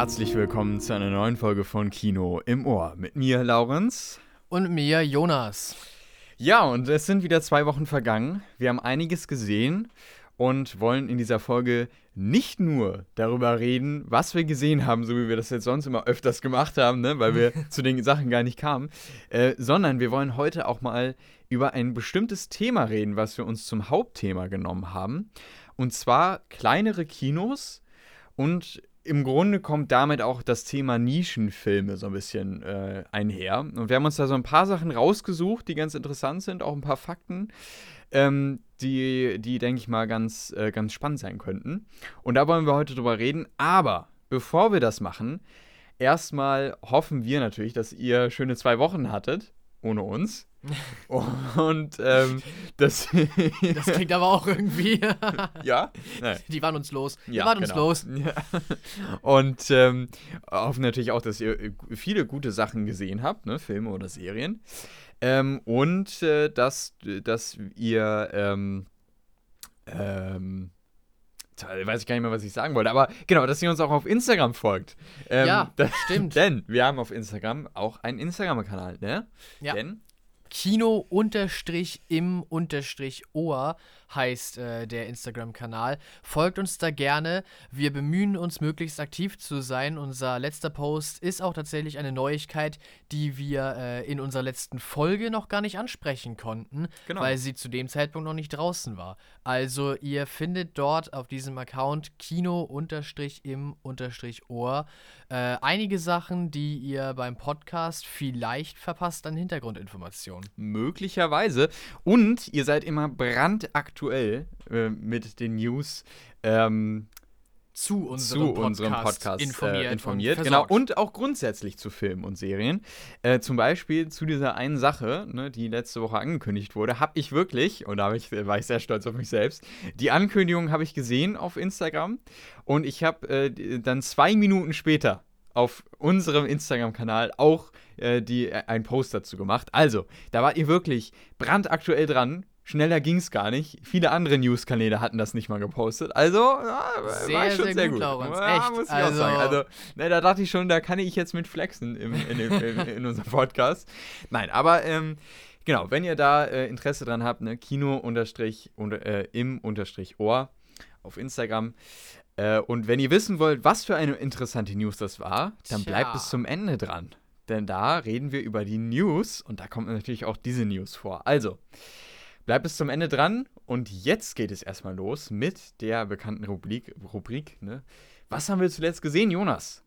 herzlich willkommen zu einer neuen Folge von Kino im Ohr. Mit mir, Laurenz. Und mir, Jonas. Ja, und es sind wieder zwei Wochen vergangen. Wir haben einiges gesehen und wollen in dieser Folge nicht nur darüber reden, was wir gesehen haben, so wie wir das jetzt sonst immer öfters gemacht haben, ne, weil wir zu den Sachen gar nicht kamen, äh, sondern wir wollen heute auch mal über ein bestimmtes Thema reden, was wir uns zum Hauptthema genommen haben. Und zwar kleinere Kinos und im Grunde kommt damit auch das Thema Nischenfilme so ein bisschen äh, einher. Und wir haben uns da so ein paar Sachen rausgesucht, die ganz interessant sind, auch ein paar Fakten, ähm, die, die denke ich mal, ganz, äh, ganz spannend sein könnten. Und da wollen wir heute drüber reden. Aber bevor wir das machen, erstmal hoffen wir natürlich, dass ihr schöne zwei Wochen hattet, ohne uns. Und ähm, das. das klingt aber auch irgendwie. ja? Nein. Die waren uns los. Die ja, waren genau. uns los. Ja. Und ähm, hoffen natürlich auch, dass ihr äh, viele gute Sachen gesehen habt, ne? Filme oder Serien. Ähm, und äh, dass, dass ihr. Ähm, ähm, weiß ich gar nicht mehr, was ich sagen wollte, aber genau, dass ihr uns auch auf Instagram folgt. Ähm, ja, das, stimmt. Denn wir haben auf Instagram auch einen Instagram-Kanal, ne? Ja. Denn Kino unterstrich im unterstrich Ohr heißt äh, der Instagram-Kanal. Folgt uns da gerne. Wir bemühen uns, möglichst aktiv zu sein. Unser letzter Post ist auch tatsächlich eine Neuigkeit, die wir äh, in unserer letzten Folge noch gar nicht ansprechen konnten, genau. weil sie zu dem Zeitpunkt noch nicht draußen war. Also ihr findet dort auf diesem Account Kino unterstrich im unterstrich Ohr äh, einige Sachen, die ihr beim Podcast vielleicht verpasst an Hintergrundinformationen. Möglicherweise. Und ihr seid immer brandaktuell äh, mit den News. Ähm, zu unserem, zu Podcast, unserem Podcast informiert. Äh, informiert. Und genau. Und auch grundsätzlich zu Filmen und Serien. Äh, zum Beispiel zu dieser einen Sache, ne, die letzte Woche angekündigt wurde, habe ich wirklich, und da ich, war ich sehr stolz auf mich selbst, die Ankündigung habe ich gesehen auf Instagram und ich habe äh, dann zwei Minuten später auf unserem Instagram-Kanal auch äh, die, äh, einen Post dazu gemacht. Also, da wart ihr wirklich brandaktuell dran. Schneller ging es gar nicht. Viele andere News-Kanäle hatten das nicht mal gepostet. Also, ja, sehr, war schon sehr, sehr gut, gut. Ja, Echt. muss ich also, auch sagen. Also, ne, da dachte ich schon, da kann ich jetzt mit flexen im, in, in, in, in unserem Podcast. Nein, aber ähm, genau, wenn ihr da äh, Interesse dran habt, ne, Kino unterstrich, unter, äh, im unterstrich Ohr auf Instagram. Äh, und wenn ihr wissen wollt, was für eine interessante News das war, dann Tja. bleibt bis zum Ende dran. Denn da reden wir über die News und da kommt natürlich auch diese News vor. Also, bleibt bis zum Ende dran und jetzt geht es erstmal los mit der bekannten Rubrik. Rubrik ne? Was haben wir zuletzt gesehen, Jonas?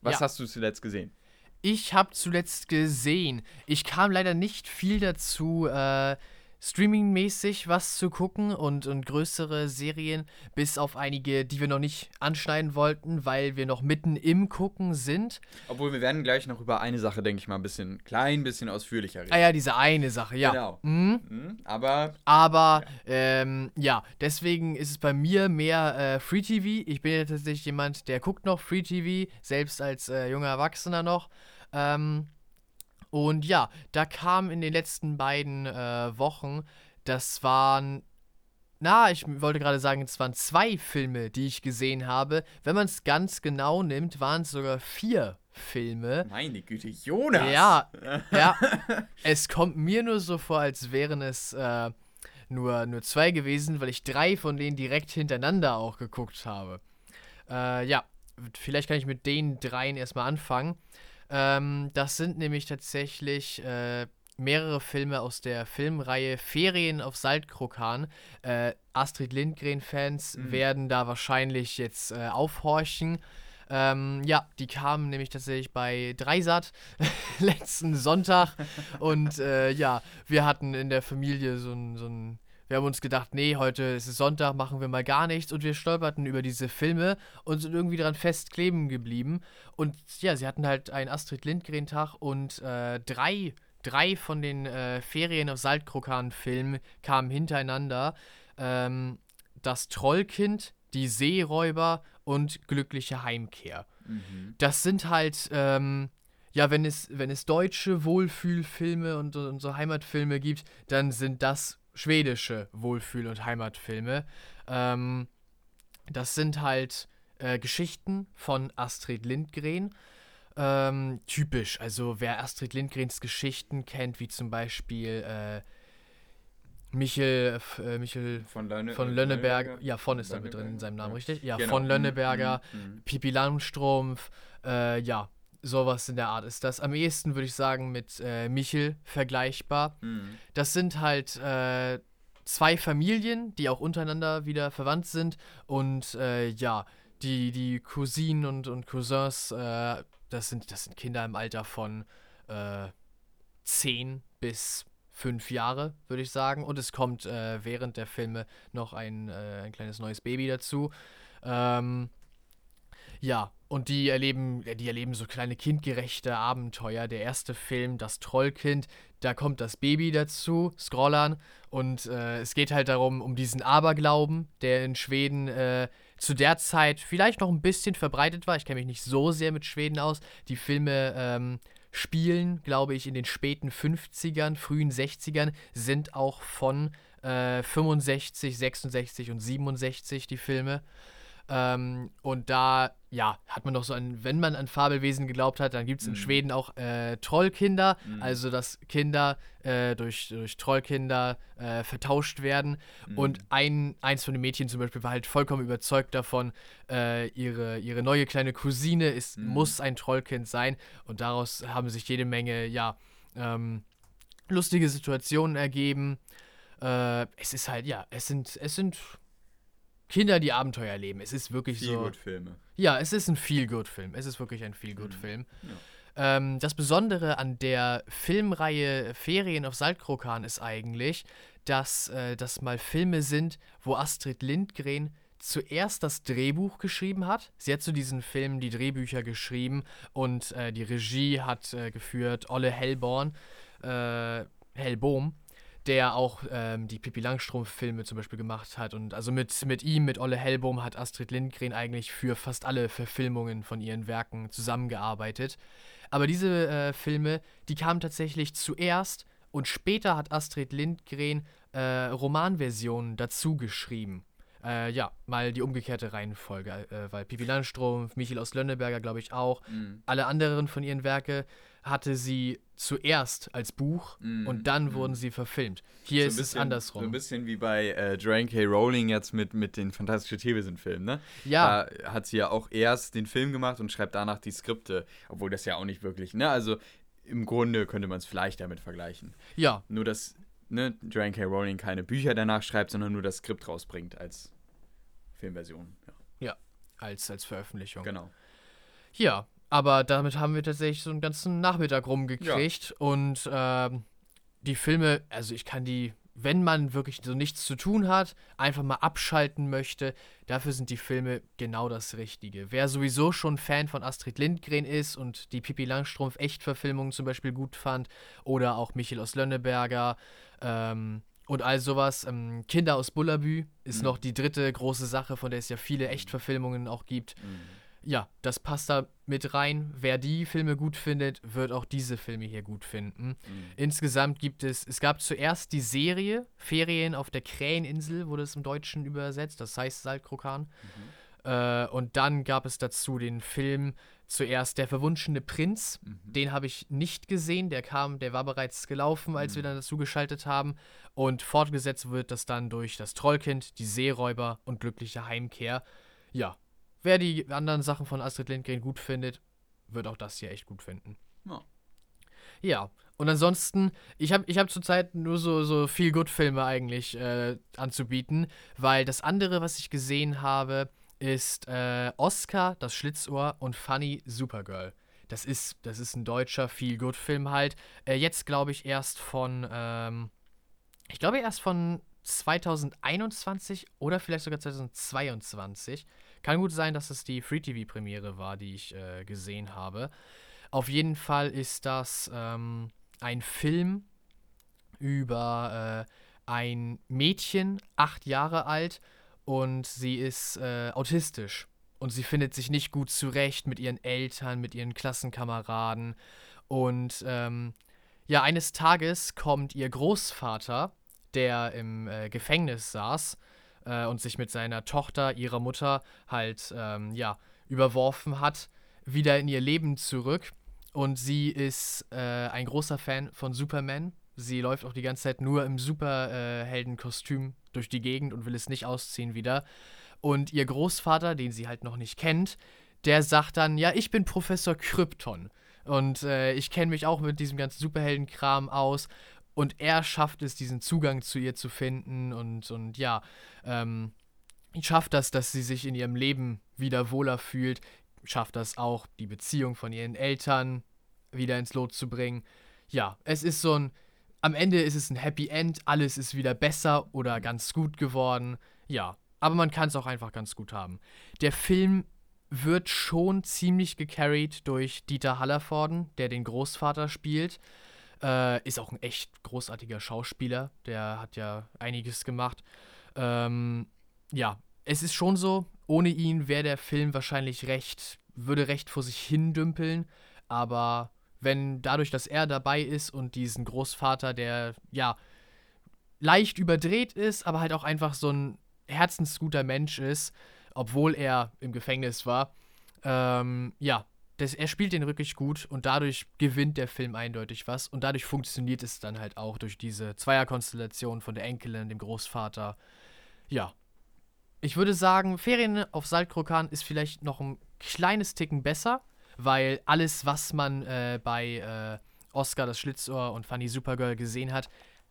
Was Ja. hast du zuletzt gesehen? Ich habe zuletzt gesehen. Ich kam leider nicht viel dazu, äh, streamingmäßig was zu gucken und, und größere Serien, bis auf einige, die wir noch nicht anschneiden wollten, weil wir noch mitten im Gucken sind. Obwohl, wir werden gleich noch über eine Sache, denke ich mal, ein bisschen klein, bisschen ausführlicher reden. Ah ja, diese eine Sache, ja. Genau. Mhm. Hm, aber Aber ähm, ja, deswegen ist es bei mir mehr äh, Free TV. Ich bin ja tatsächlich jemand, der guckt noch Free TV, selbst als äh, junger Erwachsener noch. Ähm, und ja, da kam in den letzten beiden äh, Wochen, das waren, na, ich wollte gerade sagen, es waren zwei Filme, die ich gesehen habe. Wenn man es ganz genau nimmt, waren es sogar vier Filme. meine Güte, Jonas! Ja, ja. es kommt mir nur so vor, als wären es äh, nur, nur zwei gewesen, weil ich drei von denen direkt hintereinander auch geguckt habe. Äh, ja, vielleicht kann ich mit den dreien erstmal anfangen. Ähm, das sind nämlich tatsächlich äh, mehrere Filme aus der Filmreihe Ferien auf Saltkrokan. Äh, Astrid Lindgren-Fans Mhm. werden da wahrscheinlich jetzt äh, aufhorchen. Ähm, ja, die kamen nämlich tatsächlich bei Dreisat letzten Sonntag. Und äh, ja, wir hatten in der Familie so ein, so ein. Wir haben uns gedacht, nee, heute ist es Sonntag, machen wir mal gar nichts. Und wir stolperten über diese Filme und sind irgendwie dran festkleben geblieben. Und ja, sie hatten halt einen Astrid Lindgren-Tag und äh, drei, drei von den äh, Ferien auf Saltkrokan-Filmen kamen hintereinander. Ähm, das Trollkind, die Seeräuber und Glückliche Heimkehr. Mhm. Das sind halt, ähm, ja, wenn es, wenn es deutsche Wohlfühlfilme und, und so Heimatfilme gibt, dann sind das schwedische Wohlfühl- und Heimatfilme. Ähm, das sind halt äh, Geschichten von Astrid Lindgren. Ähm, typisch, also wer Astrid Lindgrens Geschichten kennt, wie zum Beispiel äh, Michel, äh, Michel Von, Lönne, von Lönneberger, ja, von ist da mit drin in seinem Namen, Ja. richtig? Ja, Genau. von Lönneberger, mhm, mhm. Pipi Langstrumpf, äh, ja, sowas in der Art ist das. Am ehesten würde ich sagen mit äh, Michel vergleichbar. Mhm. Das sind halt äh, zwei Familien, die auch untereinander wieder verwandt sind und äh, ja, die, die Cousinen und, und Cousins, äh, das, sind, das sind Kinder im Alter von äh, 10 bis 5 Jahre, würde ich sagen. Und es kommt äh, während der Filme noch ein, äh, ein kleines neues Baby dazu. Ähm, ja, und die erleben, die erleben so kleine kindgerechte Abenteuer. Der erste Film, das Trollkind, da kommt das Baby dazu, Scrollern, und äh, es geht halt darum, um diesen Aberglauben, der in Schweden äh, zu der Zeit vielleicht noch ein bisschen verbreitet war. Ich kenne mich nicht so sehr mit Schweden aus. Die Filme ähm, spielen, glaube ich, in den späten 50ern, frühen 60ern, sind auch von äh, 65, 66 und 67 die Filme. Ähm, und da, ja, hat man noch so ein, wenn man an Fabelwesen geglaubt hat, dann gibt es in Mhm. Schweden auch äh, Trollkinder, Mhm. also dass Kinder äh, durch, durch Trollkinder äh, vertauscht werden. Mhm. Und ein, eins von den Mädchen zum Beispiel war halt vollkommen überzeugt davon, äh, ihre, ihre neue kleine Cousine ist, Mhm. muss ein Trollkind sein. Und daraus haben sich jede Menge, ja, ähm, lustige Situationen ergeben. Äh, es ist halt, ja, es sind, es sind Kinder, die Abenteuer erleben. Es ist wirklich so. Feelgood-Filme. Ja, es ist ein Feel-Good-Film. Es ist wirklich ein Feel-Good-Film. Ja. Ähm, das Besondere an der Filmreihe Ferien auf Saltkrokan ist eigentlich, dass äh, das mal Filme sind, wo Astrid Lindgren zuerst das Drehbuch geschrieben hat. Sie hat zu diesen Filmen die Drehbücher geschrieben und äh, die Regie hat äh, geführt Olle Hellborn, äh, Hellbohm, der auch ähm, die Pippi Langstrumpf-Filme zum Beispiel gemacht hat. Und also mit, mit ihm, mit Olle Hellbohm, hat Astrid Lindgren eigentlich für fast alle Verfilmungen von ihren Werken zusammengearbeitet. Aber diese äh, Filme, die kamen tatsächlich zuerst und später hat Astrid Lindgren äh, Romanversionen dazu geschrieben. Äh, ja, mal die umgekehrte Reihenfolge, äh, weil Pippi Langstrumpf, Michael aus Lönneberger, glaube ich auch. Mhm. Alle anderen von ihren Werke hatte sie zuerst als Buch Mhm. und dann Mhm. wurden sie verfilmt. Hier So ist es bisschen- andersrum. So ein bisschen wie bei äh, Joanne K. Rowling jetzt mit, mit den Fantastische Tierwesen-Filmen, ne? ja, Da hat sie ja auch erst den Film gemacht und schreibt danach die Skripte, obwohl das ja auch nicht wirklich, ne? Also im Grunde könnte man es vielleicht damit vergleichen. ja, Nur, dass ne, Joanne K. Rowling keine Bücher danach schreibt, sondern nur das Skript rausbringt als Filmversion. Ja, als, als Veröffentlichung. genau. Ja, aber damit haben wir tatsächlich so einen ganzen Nachmittag rumgekriegt und ähm, die Filme, also ich kann die, wenn man wirklich so nichts zu tun hat, einfach mal abschalten möchte, dafür sind die Filme genau das Richtige. Wer sowieso schon Fan von Astrid Lindgren ist und die Pippi Langstrumpf Echtverfilmungen zum Beispiel gut fand oder auch Michael aus Lönneberger ähm, und all sowas, ähm, Kinder aus Bullabü ist Mhm. noch die dritte große Sache, von der es ja viele Echtverfilmungen auch gibt Mhm. Ja, das passt da mit rein. Wer die Filme gut findet, wird auch diese Filme hier gut finden. Mhm. Insgesamt gibt es, es gab zuerst die Serie Ferien auf der Kräheninsel, wurde es im Deutschen übersetzt, das heißt Saltkrokan. Äh, und dann gab es dazu den Film zuerst Der verwunschene Prinz. Mhm. Den habe ich nicht gesehen, der kam, der war bereits gelaufen, als wir dann dazu geschaltet haben. Und fortgesetzt wird das dann durch das Trollkind, die Seeräuber und glückliche Heimkehr. Ja, wer die anderen Sachen von Astrid Lindgren gut findet, wird auch das hier echt gut finden. Ja. Ja, und ansonsten, ich habe ich hab zurzeit nur so, so viel Good-Filme eigentlich äh, anzubieten, weil das andere, was ich gesehen habe, ist äh, Oscar, das Schlitzohr und Funny Supergirl. Das ist, das ist ein deutscher Feel-Good-Film halt. Äh, jetzt glaube ich erst von, ähm, ich glaube erst von 2021 oder vielleicht sogar 2022. Kann gut sein, dass es die Free-TV-Premiere war, die ich äh, gesehen habe. Auf jeden Fall ist das ähm, ein Film über äh, ein Mädchen, acht Jahre alt, und sie ist äh, autistisch. Und sie findet sich nicht gut zurecht mit ihren Eltern, mit ihren Klassenkameraden. Und ähm, ja, eines Tages kommt ihr Großvater, der im äh, Gefängnis saß, äh, und sich mit seiner Tochter, ihrer Mutter, halt, ähm, ja, überworfen hat, wieder in ihr Leben zurück. Und sie ist äh, ein großer Fan von Superman. Sie läuft auch die ganze Zeit nur im Superheldenkostüm durch die Gegend und will es nicht ausziehen wieder. Und ihr Großvater, den sie halt noch nicht kennt, der sagt dann, ja, ich bin Professor Krypton. Und äh, ich kenne mich auch mit diesem ganzen Superheldenkram aus. Und er schafft es, diesen Zugang zu ihr zu finden. Und, und ja, ähm, schafft das, dass sie sich in ihrem Leben wieder wohler fühlt. Schafft das auch, die Beziehung von ihren Eltern wieder ins Lot zu bringen. Ja, es ist so ein. Am Ende ist es ein Happy End, alles ist wieder besser oder ganz gut geworden. Ja, aber man kann es auch einfach ganz gut haben. Der Film wird schon ziemlich gecarried durch Dieter Hallervorden, der den Großvater spielt. Äh, ist auch ein echt großartiger Schauspieler. Der hat ja einiges gemacht. Ähm, ja, es ist schon so, ohne ihn wäre der Film wahrscheinlich recht, würde recht vor sich hin dümpeln. Aber wenn dadurch, dass er dabei ist und diesen Großvater, der ja leicht überdreht ist, aber halt auch einfach so ein herzensguter Mensch ist, obwohl er im Gefängnis war. Ähm, ja, das, er spielt den wirklich gut und dadurch gewinnt der Film eindeutig was und dadurch funktioniert es dann halt auch durch diese Zweierkonstellation von der Enkelin, dem Großvater. Ja. Ich würde sagen, Ferien auf Saltkrokan ist vielleicht noch ein kleines Ticken besser, weil alles, was man äh, bei äh, Oscar das Schlitzohr und Funny Supergirl gesehen hat,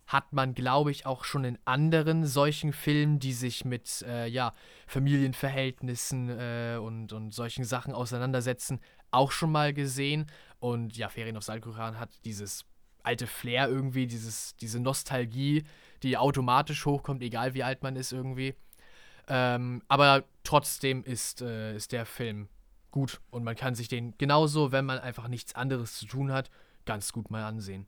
hat man, glaube ich, auch schon in anderen solchen Filmen, die sich mit äh, ja, Familienverhältnissen äh, und, und solchen Sachen auseinandersetzen, auch schon mal gesehen. Und ja, Ferien auf Salkuran hat dieses alte Flair irgendwie, dieses, diese Nostalgie, die automatisch hochkommt, egal wie alt man ist irgendwie. Ähm, aber trotzdem ist, äh, ist der Film gut und man kann sich den genauso, wenn man einfach nichts anderes zu tun hat, ganz gut mal ansehen.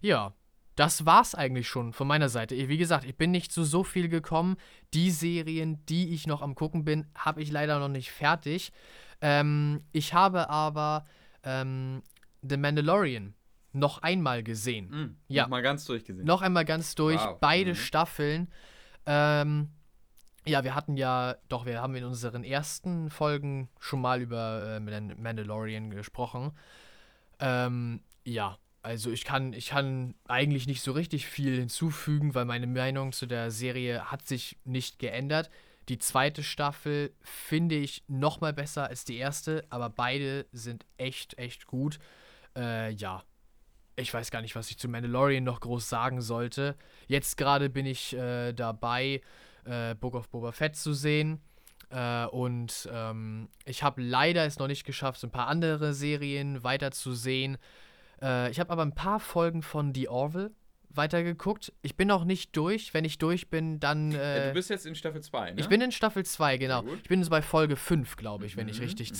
Ja, das war's eigentlich schon von meiner Seite. Wie gesagt, ich bin nicht zu so viel gekommen. Die Serien, die ich noch am gucken bin, habe ich leider noch nicht fertig. Ähm, ich habe aber ähm, The Mandalorian noch einmal gesehen. Mhm, ja. Noch mal ganz durchgesehen. Noch einmal ganz durch. Wow. Beide Mhm. Staffeln. Ähm, ja, wir hatten ja, doch, wir haben in unseren ersten Folgen schon mal über äh, Man- Mandalorian gesprochen. Ähm, ja, also ich kann, ich kann eigentlich nicht so richtig viel hinzufügen, weil meine Meinung zu der Serie hat sich nicht geändert. Die zweite Staffel finde ich noch mal besser als die erste, aber beide sind echt, echt gut. Äh, ja, ich weiß gar nicht, was ich zu Mandalorian noch groß sagen sollte. Jetzt gerade bin ich äh, dabei, äh, Book of Boba Fett zu sehen. Äh, und ähm, ich habe leider es noch nicht geschafft, so ein paar andere Serien weiterzusehen. Äh, ich habe aber ein paar Folgen von The Orville weitergeguckt. Ich bin noch nicht durch. Wenn ich durch bin, dann. Ja, Äh, du bist jetzt in Staffel 2, ne? ich bin in Staffel 2, genau. Ich bin jetzt bei Folge 5, glaube ich, wenn ich Mhm, richtig mhm.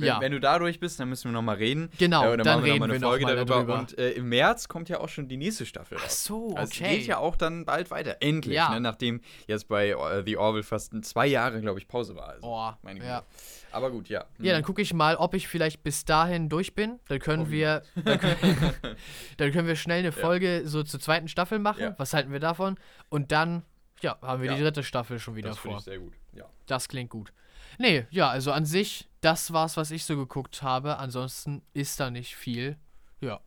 Wenn, ja, wenn du da durch bist, dann müssen wir noch mal reden. genau, Äh, und dann, machen wir reden noch mal wir eine noch Folge mal darüber. darüber. Und äh, im März kommt ja auch schon die nächste Staffel Ach so, Also okay. geht ja auch dann bald weiter. Endlich, Ja. ne? nachdem jetzt bei äh, The Orville fast zwei Jahre, glaube ich, Pause war. Also, Oh, meine ja. Güte. Aber gut, ja. Ja, dann gucke ich mal, ob ich vielleicht bis dahin durch bin. Dann können Hoffen wir, dann können, dann können wir schnell eine Folge so zur zweiten Staffel machen. Ja. Was halten wir davon? Und dann, ja, haben wir Ja. die dritte Staffel schon wieder das finde vor. ich sehr gut. Ja. Das klingt gut. Nee, ja, also an sich, das war's, was ich so geguckt habe. Ansonsten ist da nicht viel. Ja.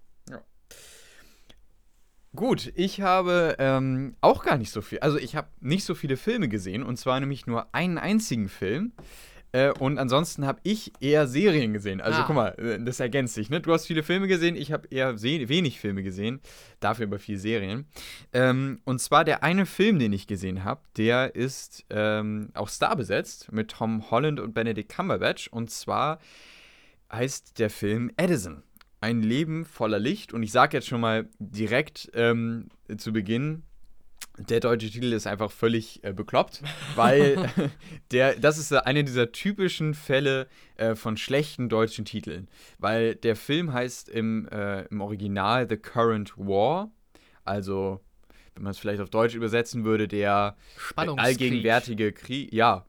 Gut, ich habe ähm, auch gar nicht so viel. Also ich habe nicht so viele Filme gesehen und zwar nämlich nur einen einzigen Film. Äh, und ansonsten habe ich eher Serien gesehen. Also Ah. guck mal, äh, das ergänzt sich. Ne? Du hast viele Filme gesehen, ich habe eher wenig Filme gesehen, dafür aber viel Serien. Ähm, und zwar der eine Film, den ich gesehen habe, der ist ähm, auch starbesetzt mit Tom Holland und Benedict Cumberbatch. Und zwar heißt der Film Edison. Ein Leben voller Licht. Und ich sage jetzt schon mal direkt ähm, zu Beginn, der deutsche Titel ist einfach völlig äh, bekloppt, weil der, das ist äh, einer dieser typischen Fälle äh, von schlechten deutschen Titeln. Weil der Film heißt im, äh, im Original The Current War. Also, wenn man es vielleicht auf Deutsch übersetzen würde, der allgegenwärtige Krieg. Ja,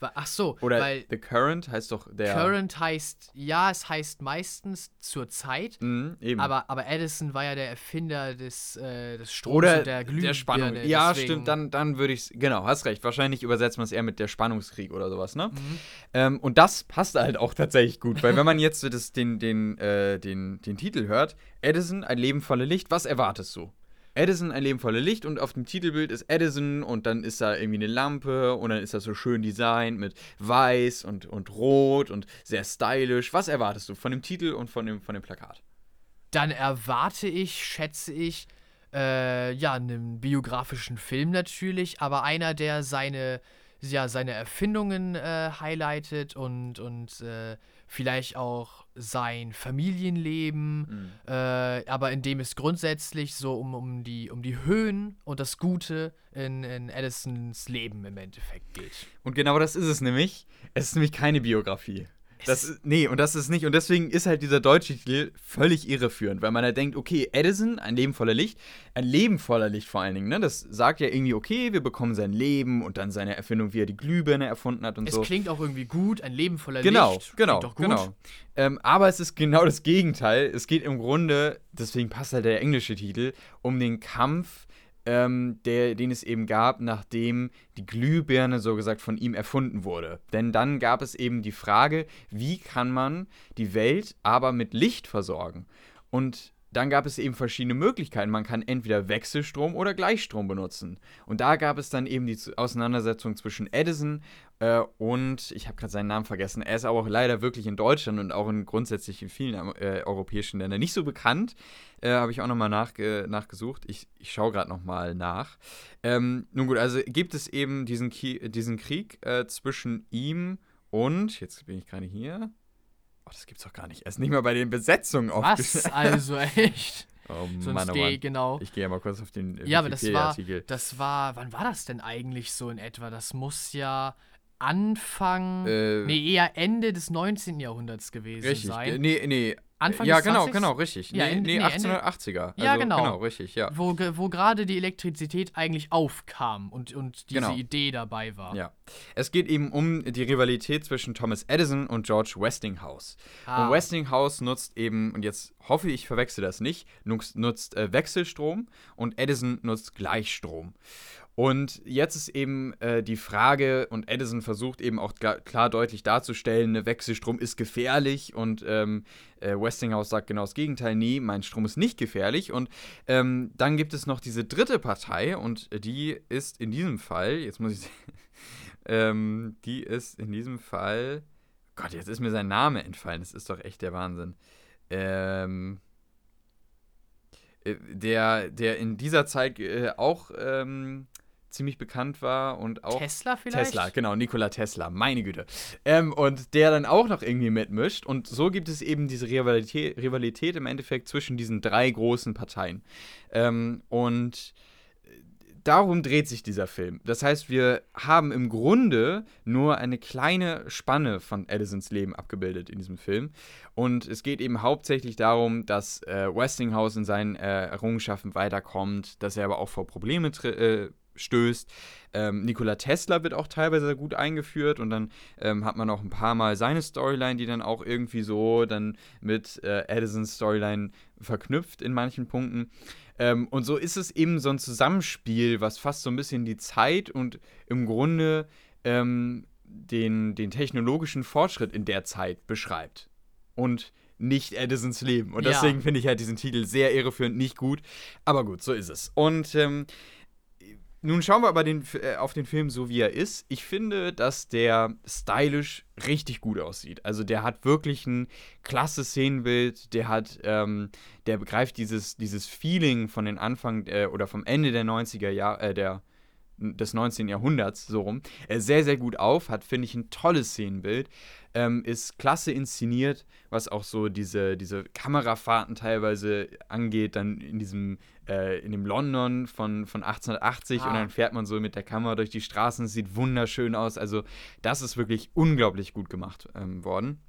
Ach so, Oder weil The Current heißt doch der. Current heißt, ja, es heißt meistens zur Zeit, Mhm, eben. aber, aber Edison war ja der Erfinder des, äh, des Stroms Oder und der Glühbirne. Spannung. Ja, deswegen- stimmt, dann, dann würde ich es. Genau, hast recht. Wahrscheinlich übersetzt man es eher mit der Spannungskrieg oder sowas, ne? Mhm. Ähm, und das passt halt auch tatsächlich gut, weil wenn man jetzt das, den, den, äh, den, den Titel hört, Edison, ein Leben voller Licht, was erwartest du? Edison, ein Leben voller Licht und auf dem Titelbild ist Edison und dann ist da irgendwie eine Lampe und dann ist das so schön designt mit weiß und, und rot und sehr stylisch. Was erwartest du von dem Titel und von dem, von dem Plakat? Dann erwarte ich, schätze ich, äh, ja, einen biografischen Film natürlich, aber einer, der seine, ja, seine Erfindungen äh, highlightet und, und äh, vielleicht auch sein Familienleben, äh, aber in dem es grundsätzlich so um, um, die, um die Höhen und das Gute in, in Edisons Leben im Endeffekt geht. Und genau das ist es nämlich. Es ist nämlich keine Biografie. Das Es- ist, nee, und das ist nicht. Und deswegen ist halt dieser deutsche Titel völlig irreführend, weil man da denkt, okay, Edison, ein Leben voller Licht, ein Leben voller Licht vor allen Dingen, ne? Das sagt ja irgendwie, okay, wir bekommen sein Leben und dann seine Erfindung, wie er die Glühbirne erfunden hat und Es so. klingt auch irgendwie gut, ein Leben voller Genau, Licht. genau, klingt doch gut. genau. Ähm, aber es ist genau das Gegenteil. Es geht im Grunde, deswegen passt halt der englische Titel, um den Kampf, ähm, der, den es eben gab, nachdem die Glühbirne so gesagt von ihm erfunden wurde. Denn dann gab es eben die Frage, wie kann man die Welt aber mit Licht versorgen? Und dann gab es eben verschiedene Möglichkeiten. Man kann entweder Wechselstrom oder Gleichstrom benutzen. Und da gab es dann eben die Auseinandersetzung zwischen Edison äh, und, ich habe gerade seinen Namen vergessen, er ist aber auch leider wirklich in Deutschland und auch in grundsätzlich in vielen äh, europäischen Ländern nicht so bekannt. Äh, habe ich auch nochmal nachge nachgesucht. Ich, ich schaue gerade nochmal nach. Ähm, nun gut, also gibt es eben diesen, Ki diesen Krieg äh, zwischen ihm und, jetzt bin ich gerade hier. Oh, das gibt's doch gar nicht. Er ist nicht mal bei den Besetzungen Was? aufgeschrieben. Also echt? Oh Sonst Mann, oh geh, Mann. genau. Ich gehe ja mal kurz auf den äh, Ja, aber das war, das war, wann war das denn eigentlich so in etwa? Das muss ja Anfang, Äh, nee, eher Ende des 19. Jahrhunderts gewesen Richtig. sein. Nee, nee. Anfang ja, des genau, 20. genau, richtig. Ja, nee, Ende- nee, nee, Ende- 1880er. Ja, also, genau. Genau, richtig, ja. Wo, wo gerade die Elektrizität eigentlich aufkam und, und diese Genau. Idee dabei war. Ja. Es geht eben um die Rivalität zwischen Thomas Edison und George Westinghouse. Ah. Und Westinghouse nutzt eben, und jetzt hoffe ich, ich verwechsel das nicht, nutzt, nutzt äh, Wechselstrom und Edison nutzt Gleichstrom. Und jetzt ist eben äh, die Frage, und Edison versucht eben auch klar, deutlich darzustellen, ne, Wechselstrom ist gefährlich und ähm, äh, Westinghouse sagt genau das Gegenteil, nee, mein Strom ist nicht gefährlich. Und ähm, dann gibt es noch diese dritte Partei und die ist in diesem Fall, jetzt muss ich, ähm, die ist in diesem Fall, Gott, jetzt ist mir sein Name entfallen, das ist doch echt der Wahnsinn. Ähm, äh, der, der in dieser Zeit äh, auch ähm, ziemlich bekannt war und auch Tesla vielleicht? Tesla, genau, Nikola Tesla, meine Güte. Ähm, und der dann auch noch irgendwie mitmischt. Und so gibt es eben diese Rivalität, Rivalität im Endeffekt zwischen diesen drei großen Parteien. Ähm, und darum dreht sich dieser Film. Das heißt, wir haben im Grunde nur eine kleine Spanne von Edisons Leben abgebildet in diesem Film. Und es geht eben hauptsächlich darum, dass äh, Westinghouse in seinen äh, Errungenschaften weiterkommt, dass er aber auch vor Probleme äh, stößt. Ähm, Nikola Tesla wird auch teilweise sehr gut eingeführt und dann ähm, hat man auch ein paar Mal seine Storyline, die dann auch irgendwie so dann mit äh, Edisons Storyline verknüpft in manchen Punkten. Ähm, und so ist es eben so ein Zusammenspiel, was fast so ein bisschen die Zeit und im Grunde ähm, den, den technologischen Fortschritt in der Zeit beschreibt. Und nicht Edisons Leben. Und Ja. deswegen finde ich halt diesen Titel sehr irreführend, nicht gut. Aber gut, so ist es. Und ähm, nun schauen wir aber den, äh, auf den Film so, wie er ist. Ich finde, dass der stylisch richtig gut aussieht. Also der hat wirklich ein klasse Szenenbild. Der hat, ähm, der begreift dieses, dieses Feeling von den Anfang äh, oder vom Ende der 90er Jahre, äh, der des 19. Jahrhunderts, so rum, äh, sehr, sehr gut auf, hat, finde ich, ein tolles Szenenbild, ähm, ist klasse inszeniert, was auch so diese, diese Kamerafahrten teilweise angeht, dann in diesem, äh, in dem London von, von 1880 und Ah. dann fährt man so mit der Kamera durch die Straßen, es sieht wunderschön aus, also das ist wirklich unglaublich gut gemacht ähm, worden.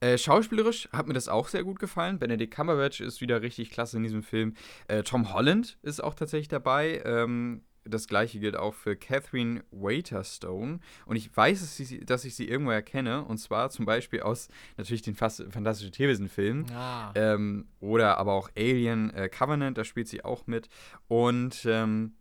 Äh, schauspielerisch hat mir das auch sehr gut gefallen. Benedict Cumberbatch ist wieder richtig klasse in diesem Film. Äh, Tom Holland ist auch tatsächlich dabei. Ähm, das gleiche gilt auch für Catherine Waiterstone. Und ich weiß, dass ich, dass ich sie irgendwo erkenne. Und zwar zum Beispiel aus natürlich den Fast Fantastische Tierwesen-Filmen. Ah. Ähm, oder aber auch Alien äh, Covenant, da spielt sie auch mit. Und ähm,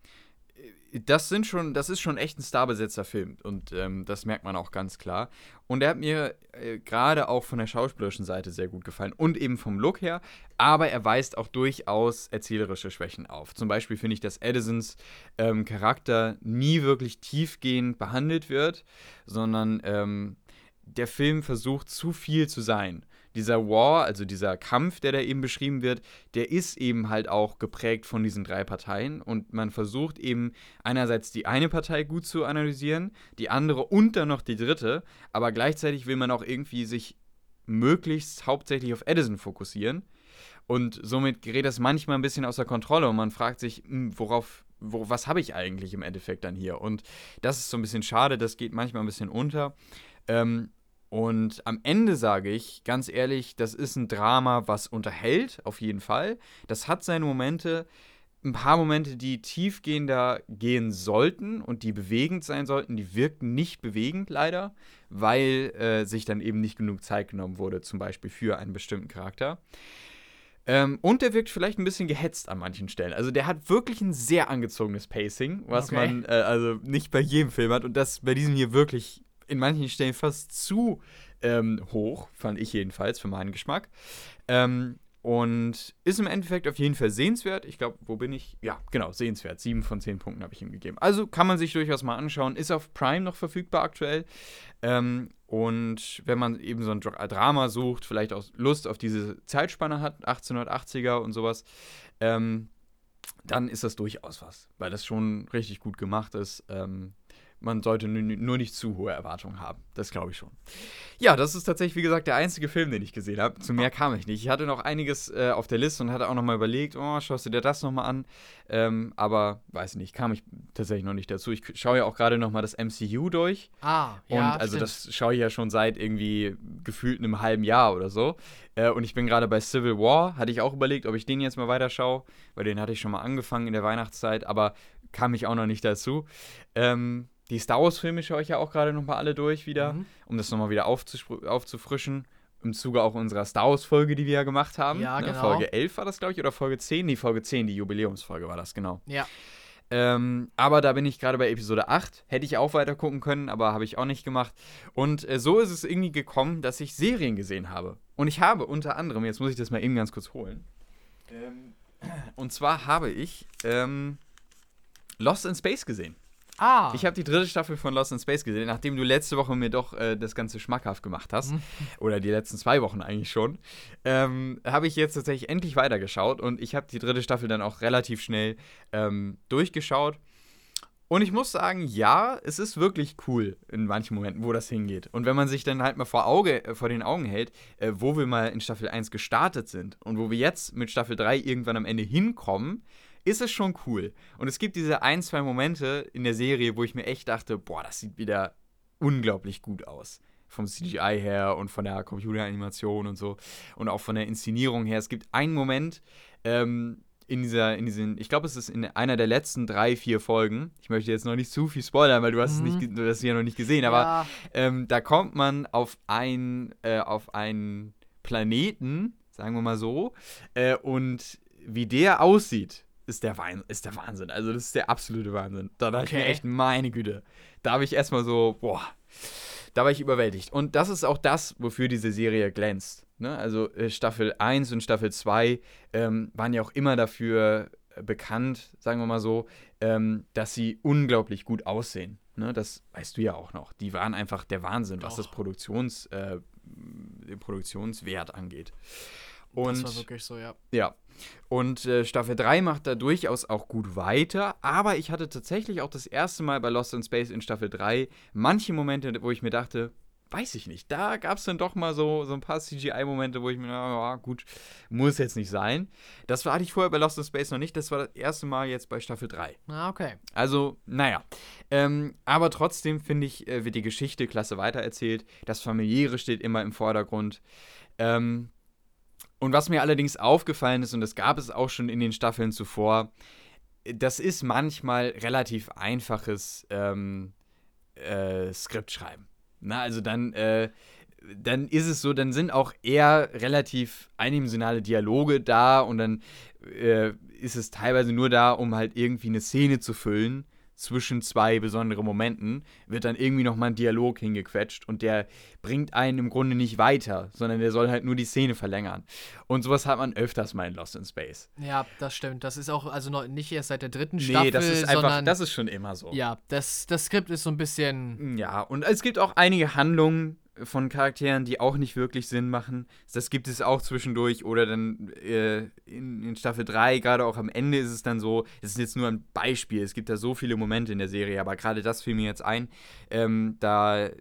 das sind schon, das ist schon echt ein starbesetzter Film und ähm, das merkt man auch ganz klar. Und er hat mir äh, gerade auch von der schauspielerischen Seite sehr gut gefallen und eben vom Look her, aber er weist auch durchaus erzählerische Schwächen auf. Zum Beispiel finde ich, dass Edisons ähm, Charakter nie wirklich tiefgehend behandelt wird, sondern ähm, der Film versucht zu viel zu sein dieser War, also dieser Kampf, der da eben beschrieben wird, der ist eben halt auch geprägt von diesen drei Parteien und man versucht eben einerseits die eine Partei gut zu analysieren, die andere und dann noch die dritte, aber gleichzeitig will man auch irgendwie sich möglichst hauptsächlich auf Edison fokussieren und somit gerät das manchmal ein bisschen außer Kontrolle und man fragt sich, hm, worauf wo, was habe ich eigentlich im Endeffekt dann hier? Und das ist so ein bisschen schade, das geht manchmal ein bisschen unter. Ähm, und am Ende sage ich ganz ehrlich, das ist ein Drama, was unterhält, auf jeden Fall. Das hat seine Momente, ein paar Momente, die tiefgehender gehen sollten und die bewegend sein sollten, die wirken nicht bewegend leider, weil äh, sich dann eben nicht genug Zeit genommen wurde, zum Beispiel für einen bestimmten Charakter. Ähm, und der wirkt vielleicht ein bisschen gehetzt an manchen Stellen. Also der hat wirklich ein sehr angezogenes Pacing, was okay. man äh, also nicht bei jedem Film hat und das bei diesem hier wirklich in manchen Stellen fast zu ähm, hoch, fand ich jedenfalls für meinen Geschmack. Ähm, und ist im Endeffekt auf jeden Fall sehenswert. Ich glaube, wo bin ich? Ja, genau, sehenswert. Sieben von zehn Punkten habe ich ihm gegeben. Also kann man sich durchaus mal anschauen. Ist auf Prime noch verfügbar aktuell. Ähm, und wenn man eben so ein Drama sucht, vielleicht auch Lust auf diese Zeitspanne hat, 1880er und sowas, ähm, dann ist das durchaus was, weil das schon richtig gut gemacht ist. Ähm, man sollte nur nicht zu hohe Erwartungen haben. Das glaube ich schon. Ja, das ist tatsächlich, wie gesagt, der einzige Film, den ich gesehen habe. Zu mehr kam ich nicht. Ich hatte noch einiges äh, auf der Liste und hatte auch noch mal überlegt, oh, schaust du dir das noch mal an? Ähm, aber, weiß nicht, kam ich tatsächlich noch nicht dazu. Ich schaue ja auch gerade noch mal das MCU durch. Ah, ja, Und also stimmt. das schaue ich ja schon seit irgendwie gefühlt einem halben Jahr oder so. Äh, und ich bin gerade bei Civil War. Hatte ich auch überlegt, ob ich den jetzt mal weiterschaue, weil den hatte ich schon mal angefangen in der Weihnachtszeit, aber kam ich auch noch nicht dazu. Ähm, die Star Wars-Filme schaue ich ja auch gerade nochmal alle durch wieder, mhm. um das nochmal wieder aufzufrischen. Im Zuge auch unserer Star Wars-Folge, die wir ja gemacht haben. Ja, ne? genau. Folge 11 war das, glaube ich, oder Folge 10? Nee, Folge 10, die Jubiläumsfolge war das, genau. Ja. Ähm, aber da bin ich gerade bei Episode 8. Hätte ich auch weiter gucken können, aber habe ich auch nicht gemacht. Und äh, so ist es irgendwie gekommen, dass ich Serien gesehen habe. Und ich habe unter anderem, jetzt muss ich das mal eben ganz kurz holen. Ähm, und zwar habe ich ähm, Lost in Space gesehen. Ah. Ich habe die dritte Staffel von Lost in Space gesehen, nachdem du letzte Woche mir doch äh, das Ganze schmackhaft gemacht hast. Mhm. Oder die letzten zwei Wochen eigentlich schon. Ähm, habe ich jetzt tatsächlich endlich weitergeschaut und ich habe die dritte Staffel dann auch relativ schnell ähm, durchgeschaut. Und ich muss sagen, ja, es ist wirklich cool in manchen Momenten, wo das hingeht. Und wenn man sich dann halt mal vor, Auge, äh, vor den Augen hält, äh, wo wir mal in Staffel 1 gestartet sind und wo wir jetzt mit Staffel 3 irgendwann am Ende hinkommen, ist es schon cool. Und es gibt diese ein, zwei Momente in der Serie, wo ich mir echt dachte, boah, das sieht wieder unglaublich gut aus. Vom CGI her und von der Computeranimation und so. Und auch von der Inszenierung her. Es gibt einen Moment, ähm, in dieser, in diesen, ich glaube, es ist in einer der letzten drei, vier Folgen. Ich möchte jetzt noch nicht zu viel spoilern, weil du hast mhm. es nicht, du hast es ja noch nicht gesehen, aber ja. ähm, da kommt man auf ein, äh, auf einen Planeten, sagen wir mal so, äh, und wie der aussieht, ist der, Wein, ist der Wahnsinn. Also, das ist der absolute Wahnsinn. Da dachte okay. ich mir echt, meine Güte. Da habe ich erstmal so, boah, da war ich überwältigt. Und das ist auch das, wofür diese Serie glänzt. Ne? Also, äh, Staffel 1 und Staffel 2 ähm, waren ja auch immer dafür äh, bekannt, sagen wir mal so, ähm, dass sie unglaublich gut aussehen. Ne? Das weißt du ja auch noch. Die waren einfach der Wahnsinn, was das Produktions, äh, den Produktionswert angeht. Und, das war wirklich so, ja. Ja. Und äh, Staffel 3 macht da durchaus auch gut weiter, aber ich hatte tatsächlich auch das erste Mal bei Lost in Space in Staffel 3 manche Momente, wo ich mir dachte, weiß ich nicht, da gab es dann doch mal so, so ein paar CGI-Momente, wo ich mir, ja, gut, muss jetzt nicht sein. Das hatte ich vorher bei Lost in Space noch nicht, das war das erste Mal jetzt bei Staffel 3. Ah, okay. Also, naja. Ähm, aber trotzdem finde ich, äh, wird die Geschichte klasse weitererzählt. Das Familiäre steht immer im Vordergrund. Ähm, und was mir allerdings aufgefallen ist, und das gab es auch schon in den Staffeln zuvor, das ist manchmal relativ einfaches ähm, äh, Skript schreiben. Na, also dann, äh, dann ist es so, dann sind auch eher relativ eindimensionale Dialoge da und dann äh, ist es teilweise nur da, um halt irgendwie eine Szene zu füllen zwischen zwei besonderen Momenten, wird dann irgendwie nochmal ein Dialog hingequetscht und der bringt einen im Grunde nicht weiter, sondern der soll halt nur die Szene verlängern. Und sowas hat man öfters mal in Lost in Space. Ja, das stimmt. Das ist auch also noch nicht erst seit der dritten Staffel. Nee, das ist einfach, sondern, das ist schon immer so. Ja, das, das Skript ist so ein bisschen. Ja, und es gibt auch einige Handlungen, von Charakteren, die auch nicht wirklich Sinn machen. Das gibt es auch zwischendurch oder dann äh, in, in, Staffel 3, gerade auch am Ende ist es dann so, es ist jetzt nur ein Beispiel, es gibt da so viele Momente in der Serie, aber gerade das fiel mir jetzt ein. Ähm, da äh,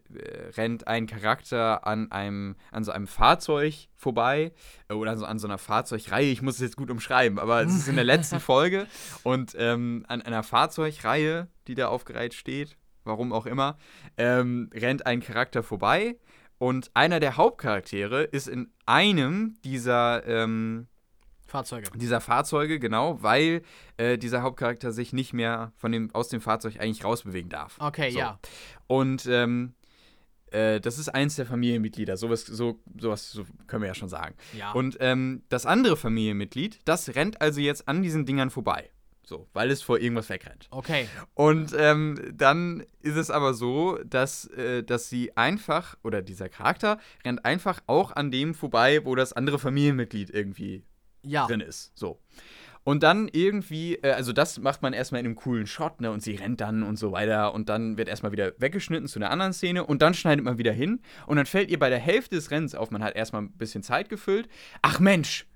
rennt ein Charakter an einem, an so einem Fahrzeug vorbei äh, oder so, an so einer Fahrzeugreihe, ich muss es jetzt gut umschreiben, aber es ist in der letzten Folge und ähm, an einer Fahrzeugreihe, die da aufgereiht steht, warum auch immer, ähm, rennt ein Charakter vorbei und einer der Hauptcharaktere ist in einem dieser ähm, Fahrzeuge. Dieser Fahrzeuge, genau, weil äh, dieser Hauptcharakter sich nicht mehr von dem, aus dem Fahrzeug eigentlich rausbewegen darf. Okay, so. ja. Und ähm, äh, das ist eins der Familienmitglieder, sowas, so, sowas so können wir ja schon sagen. Ja. Und ähm, das andere Familienmitglied, das rennt also jetzt an diesen Dingern vorbei. So, weil es vor irgendwas wegrennt. Okay. Und ähm, dann ist es aber so, dass, äh, dass sie einfach, oder dieser Charakter rennt einfach auch an dem vorbei, wo das andere Familienmitglied irgendwie ja. drin ist. So. Und dann irgendwie, äh, also das macht man erstmal in einem coolen Shot, ne? Und sie rennt dann und so weiter. Und dann wird erstmal wieder weggeschnitten zu einer anderen Szene. Und dann schneidet man wieder hin. Und dann fällt ihr bei der Hälfte des Rennens auf, man hat erstmal ein bisschen Zeit gefüllt. Ach Mensch,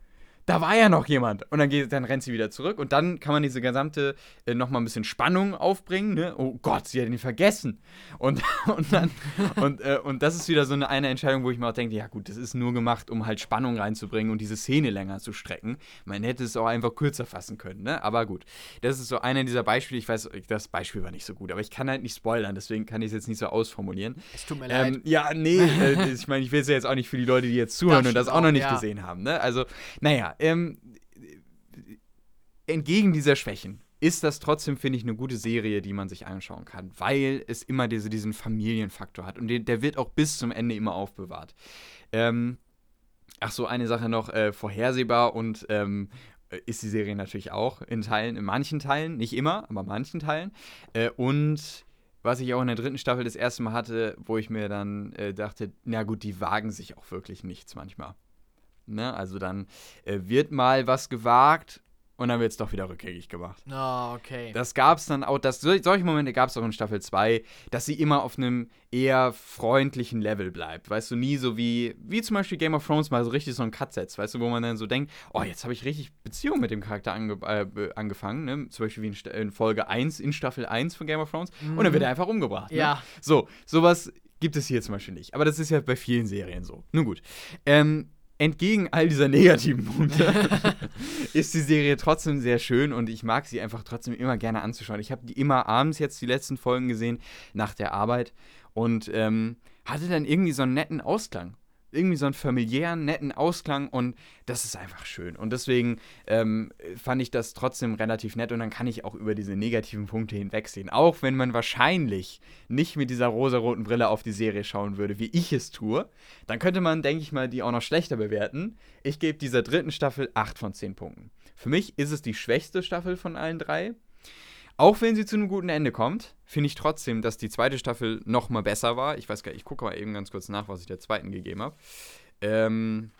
da war ja noch jemand. Und dann, geht, dann rennt sie wieder zurück. Und dann kann man diese gesamte äh, nochmal ein bisschen Spannung aufbringen. Ne? Oh Gott, sie hat ihn vergessen. Und, und dann, und, äh, und das ist wieder so eine, eine Entscheidung, wo ich mir auch denke, ja gut, das ist nur gemacht, um halt Spannung reinzubringen und diese Szene länger zu strecken. Man hätte es auch einfach kürzer fassen können, ne? Aber gut. Das ist so einer dieser Beispiele. Ich weiß, das Beispiel war nicht so gut, aber ich kann halt nicht spoilern, deswegen kann ich es jetzt nicht so ausformulieren. Es tut mir leid. Ähm, ja, nee, äh, ich meine, ich will es ja jetzt auch nicht für die Leute, die jetzt zuhören das und das auch noch nicht ja. gesehen haben, ne? Also, naja, ähm, entgegen dieser Schwächen ist das trotzdem, finde ich, eine gute Serie, die man sich anschauen kann, weil es immer diese, diesen Familienfaktor hat und den, der wird auch bis zum Ende immer aufbewahrt. Ähm, ach so, eine Sache noch, äh, vorhersehbar und ähm, ist die Serie natürlich auch in Teilen, in manchen Teilen, nicht immer, aber in manchen Teilen. Äh, und was ich auch in der dritten Staffel das erste Mal hatte, wo ich mir dann äh, dachte, na gut, die wagen sich auch wirklich nichts manchmal. Ne? Also dann äh, wird mal was gewagt und dann wird es doch wieder rückgängig gemacht. Oh, okay. Das gab es dann auch, das, solche Momente gab es auch in Staffel 2, dass sie immer auf einem eher freundlichen Level bleibt. Weißt du, nie so wie, wie zum Beispiel Game of Thrones mal so richtig so ein Cut setzt, weißt du, wo man dann so denkt, oh, jetzt habe ich richtig Beziehung mit dem Charakter ange äh, angefangen, ne? Zum Beispiel wie in, in, Folge 1, in Staffel 1 von Game of Thrones. Mhm. Und dann wird er einfach umgebracht. Ne? Ja. So, sowas gibt es hier zum Beispiel nicht. Aber das ist ja bei vielen Serien so. Nun gut. Ähm, entgegen all dieser negativen Punkte ist die Serie trotzdem sehr schön und ich mag sie einfach trotzdem immer gerne anzuschauen. Ich habe die immer abends jetzt die letzten Folgen gesehen nach der Arbeit und ähm, hatte dann irgendwie so einen netten Ausklang irgendwie so einen familiären, netten Ausklang und das ist einfach schön. Und deswegen ähm, fand ich das trotzdem relativ nett und dann kann ich auch über diese negativen Punkte hinwegsehen. Auch wenn man wahrscheinlich nicht mit dieser rosaroten Brille auf die Serie schauen würde, wie ich es tue, dann könnte man, denke ich mal, die auch noch schlechter bewerten. Ich gebe dieser dritten Staffel 8 von 10 Punkten. Für mich ist es die schwächste Staffel von allen drei. Auch wenn sie zu einem guten Ende kommt, finde ich trotzdem, dass die zweite Staffel noch mal besser war. Ich weiß gar nicht, ich gucke mal eben ganz kurz nach, was ich der zweiten gegeben habe. Ähm,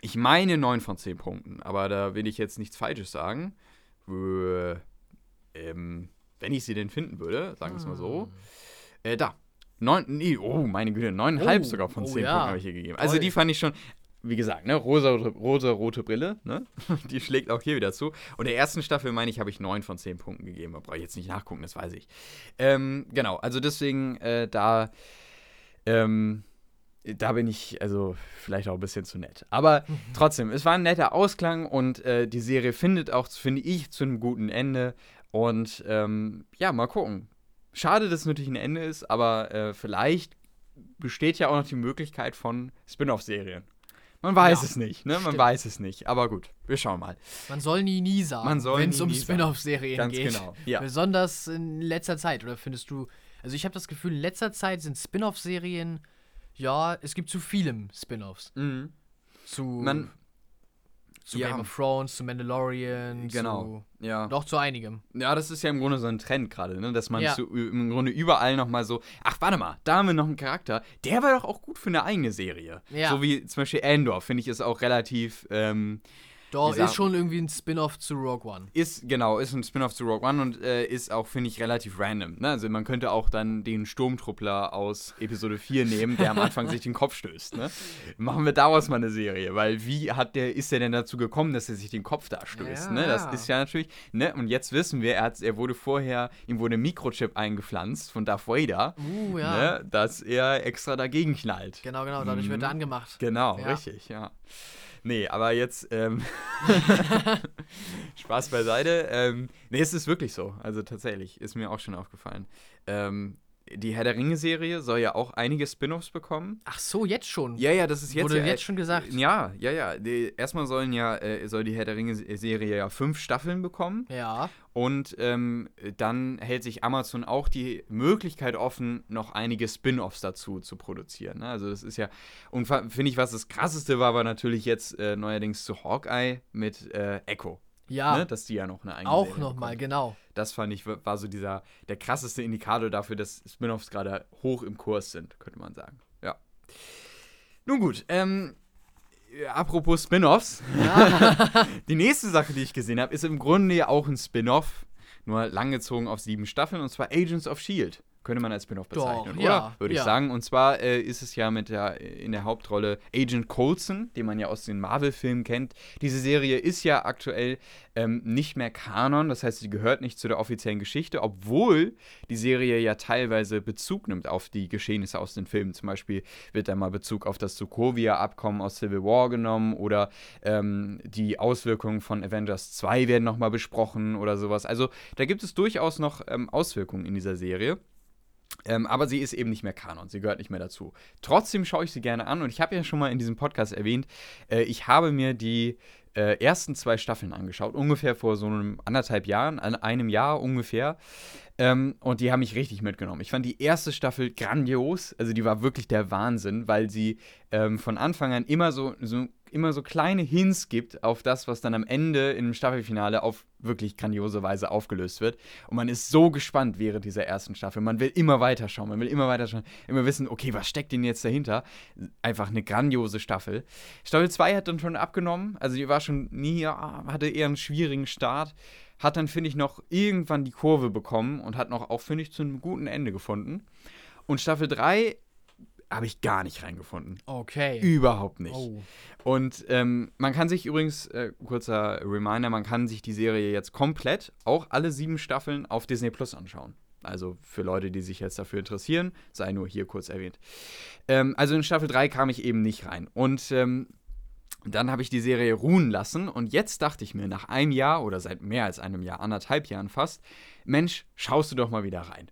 ich meine 9 von 10 Punkten, aber da will ich jetzt nichts Falsches sagen. Äh, ähm, wenn ich sie denn finden würde, sagen wir es mal so. Ah. Äh, da. 9, nee, oh, meine Güte, 9,5 oh, sogar von 10 oh, ja. Punkten habe ich hier gegeben. Also die fand ich schon, wie gesagt, ne, rosa, rosa rote Brille, ne? Die schlägt auch hier wieder zu. Und der ersten Staffel, meine ich, habe ich 9 von 10 Punkten gegeben. Da brauche ich jetzt nicht nachgucken, das weiß ich. Ähm, genau, also deswegen, äh, da, ähm, da bin ich, also vielleicht auch ein bisschen zu nett. Aber mhm. trotzdem, es war ein netter Ausklang und äh, die Serie findet auch, finde ich, zu einem guten Ende. Und ähm, ja, mal gucken. Schade, dass es natürlich ein Ende ist, aber äh, vielleicht besteht ja auch noch die Möglichkeit von Spin-off-Serien. Man weiß Ja, es nicht, ne? Man stimmt. weiß es nicht. Aber gut, wir schauen mal. Man soll nie, nie sagen, wenn es um. Spin-off-Serien Ganz geht. genau. Ja. Besonders in letzter Zeit, oder findest du? Also ich habe das Gefühl, in letzter Zeit sind Spin-off-Serien, ja, es gibt zu vielem Spin-offs. Mhm. Zu, Man, zu ja. Game of Thrones, zu Mandalorian, genau. Ja. zu, doch zu einigem. Ja, das ist ja im Grunde so ein Trend gerade, ne? dass man Ja. zu, im Grunde überall nochmal so, ach, warte mal, da haben wir noch einen Charakter, der war doch auch gut für eine eigene Serie. Ja. So wie zum Beispiel Andor, finde ich, ist auch relativ, ähm, Doch, ist schon irgendwie ein Spin-off zu Rogue One. ist, genau, ist ein Spin-off zu Rogue One und äh, ist auch, finde ich, relativ random. Ne? Also man könnte auch dann den Sturmtruppler aus Episode 4 nehmen, der am Anfang sich den Kopf stößt. Ne? Machen wir daraus mal eine Serie, weil wie hat der, ist der denn dazu gekommen, dass er sich den Kopf da stößt? Ja. Ne? Das ist ja natürlich, ne? Und jetzt wissen wir, er, hat, er wurde vorher, ihm wurde ein Mikrochip eingepflanzt von Darth Vader, Uh, ja. ne? dass er extra dagegen knallt. Genau, genau, dadurch wird er angemacht. Genau, Ja. richtig, ja. Nee, aber jetzt, ähm, Spaß beiseite. Ähm, nee, es ist wirklich so. Also tatsächlich, ist mir auch schon aufgefallen. Ähm, die Herr der Ringe-Serie soll ja auch einige Spin-offs bekommen. Ach so, jetzt schon. Ja, ja, das ist jetzt Wurde ja, jetzt schon gesagt. Ja, ja, ja. Die, erstmal sollen ja, äh, soll die Herr der Ringe-Serie ja fünf Staffeln bekommen. Ja. Und ähm, dann hält sich Amazon auch die Möglichkeit offen, noch einige Spin-offs dazu zu produzieren. Ne? Also das ist ja, und finde ich, was das krasseste war, war natürlich jetzt äh, neuerdings zu Hawkeye mit äh, Echo. Ja. Ne? Dass die ja noch eine eigene auch nochmal, genau. Das fand ich, war so dieser, der krasseste Indikator dafür, dass Spin-offs gerade hoch im Kurs sind, könnte man sagen. Ja. Nun gut, ähm, apropos Spin-offs. die nächste Sache, die ich gesehen habe, ist im Grunde ja auch ein Spin-off, nur langgezogen auf sieben Staffeln, und zwar Agents of S.H.I.E.L.D. Könnte man als Spin-off Doch, bezeichnen, ja, oder? Würde ich ja. sagen. Und zwar äh, ist es ja mit der, in der Hauptrolle Agent Coulson, den man ja aus den Marvel-Filmen kennt. Diese Serie ist ja aktuell ähm, nicht mehr Kanon, das heißt, sie gehört nicht zu der offiziellen Geschichte, obwohl die Serie ja teilweise Bezug nimmt auf die Geschehnisse aus den Filmen. Zum Beispiel wird da mal Bezug auf das Sokovia-Abkommen aus Civil War genommen oder ähm, die Auswirkungen von Avengers 2 werden nochmal besprochen oder sowas. Also da gibt es durchaus noch ähm, Auswirkungen in dieser Serie. Ähm, aber sie ist eben nicht mehr Kanon, sie gehört nicht mehr dazu. Trotzdem schaue ich sie gerne an und ich habe ja schon mal in diesem Podcast erwähnt, äh, ich habe mir die äh, ersten zwei Staffeln angeschaut, ungefähr vor so einem anderthalb Jahren, an einem Jahr ungefähr. Ähm, und die haben mich richtig mitgenommen. Ich fand die erste Staffel grandios, also die war wirklich der Wahnsinn, weil sie ähm, von Anfang an immer so, so immer so kleine Hints gibt auf das, was dann am Ende im Staffelfinale auf wirklich grandiose Weise aufgelöst wird. Und man ist so gespannt während dieser ersten Staffel. Man will immer weiter schauen, man will immer weiter schauen, immer wissen, okay, was steckt denn jetzt dahinter? Einfach eine grandiose Staffel. Staffel 2 hat dann schon abgenommen, also die war schon nie, hatte eher einen schwierigen Start. Hat dann, finde ich, noch irgendwann die Kurve bekommen und hat noch auch, finde ich, zu einem guten Ende gefunden. Und Staffel 3 habe ich gar nicht reingefunden. Okay. Überhaupt nicht. Oh. Und ähm, man kann sich übrigens, äh, kurzer Reminder, man kann sich die Serie jetzt komplett, auch alle sieben Staffeln, auf Disney Plus anschauen. Also für Leute, die sich jetzt dafür interessieren, sei nur hier kurz erwähnt. Ähm, also in Staffel 3 kam ich eben nicht rein. Und ähm, dann habe ich die Serie ruhen lassen und jetzt dachte ich mir nach einem Jahr oder seit mehr als einem Jahr, anderthalb Jahren fast, Mensch, schaust du doch mal wieder rein.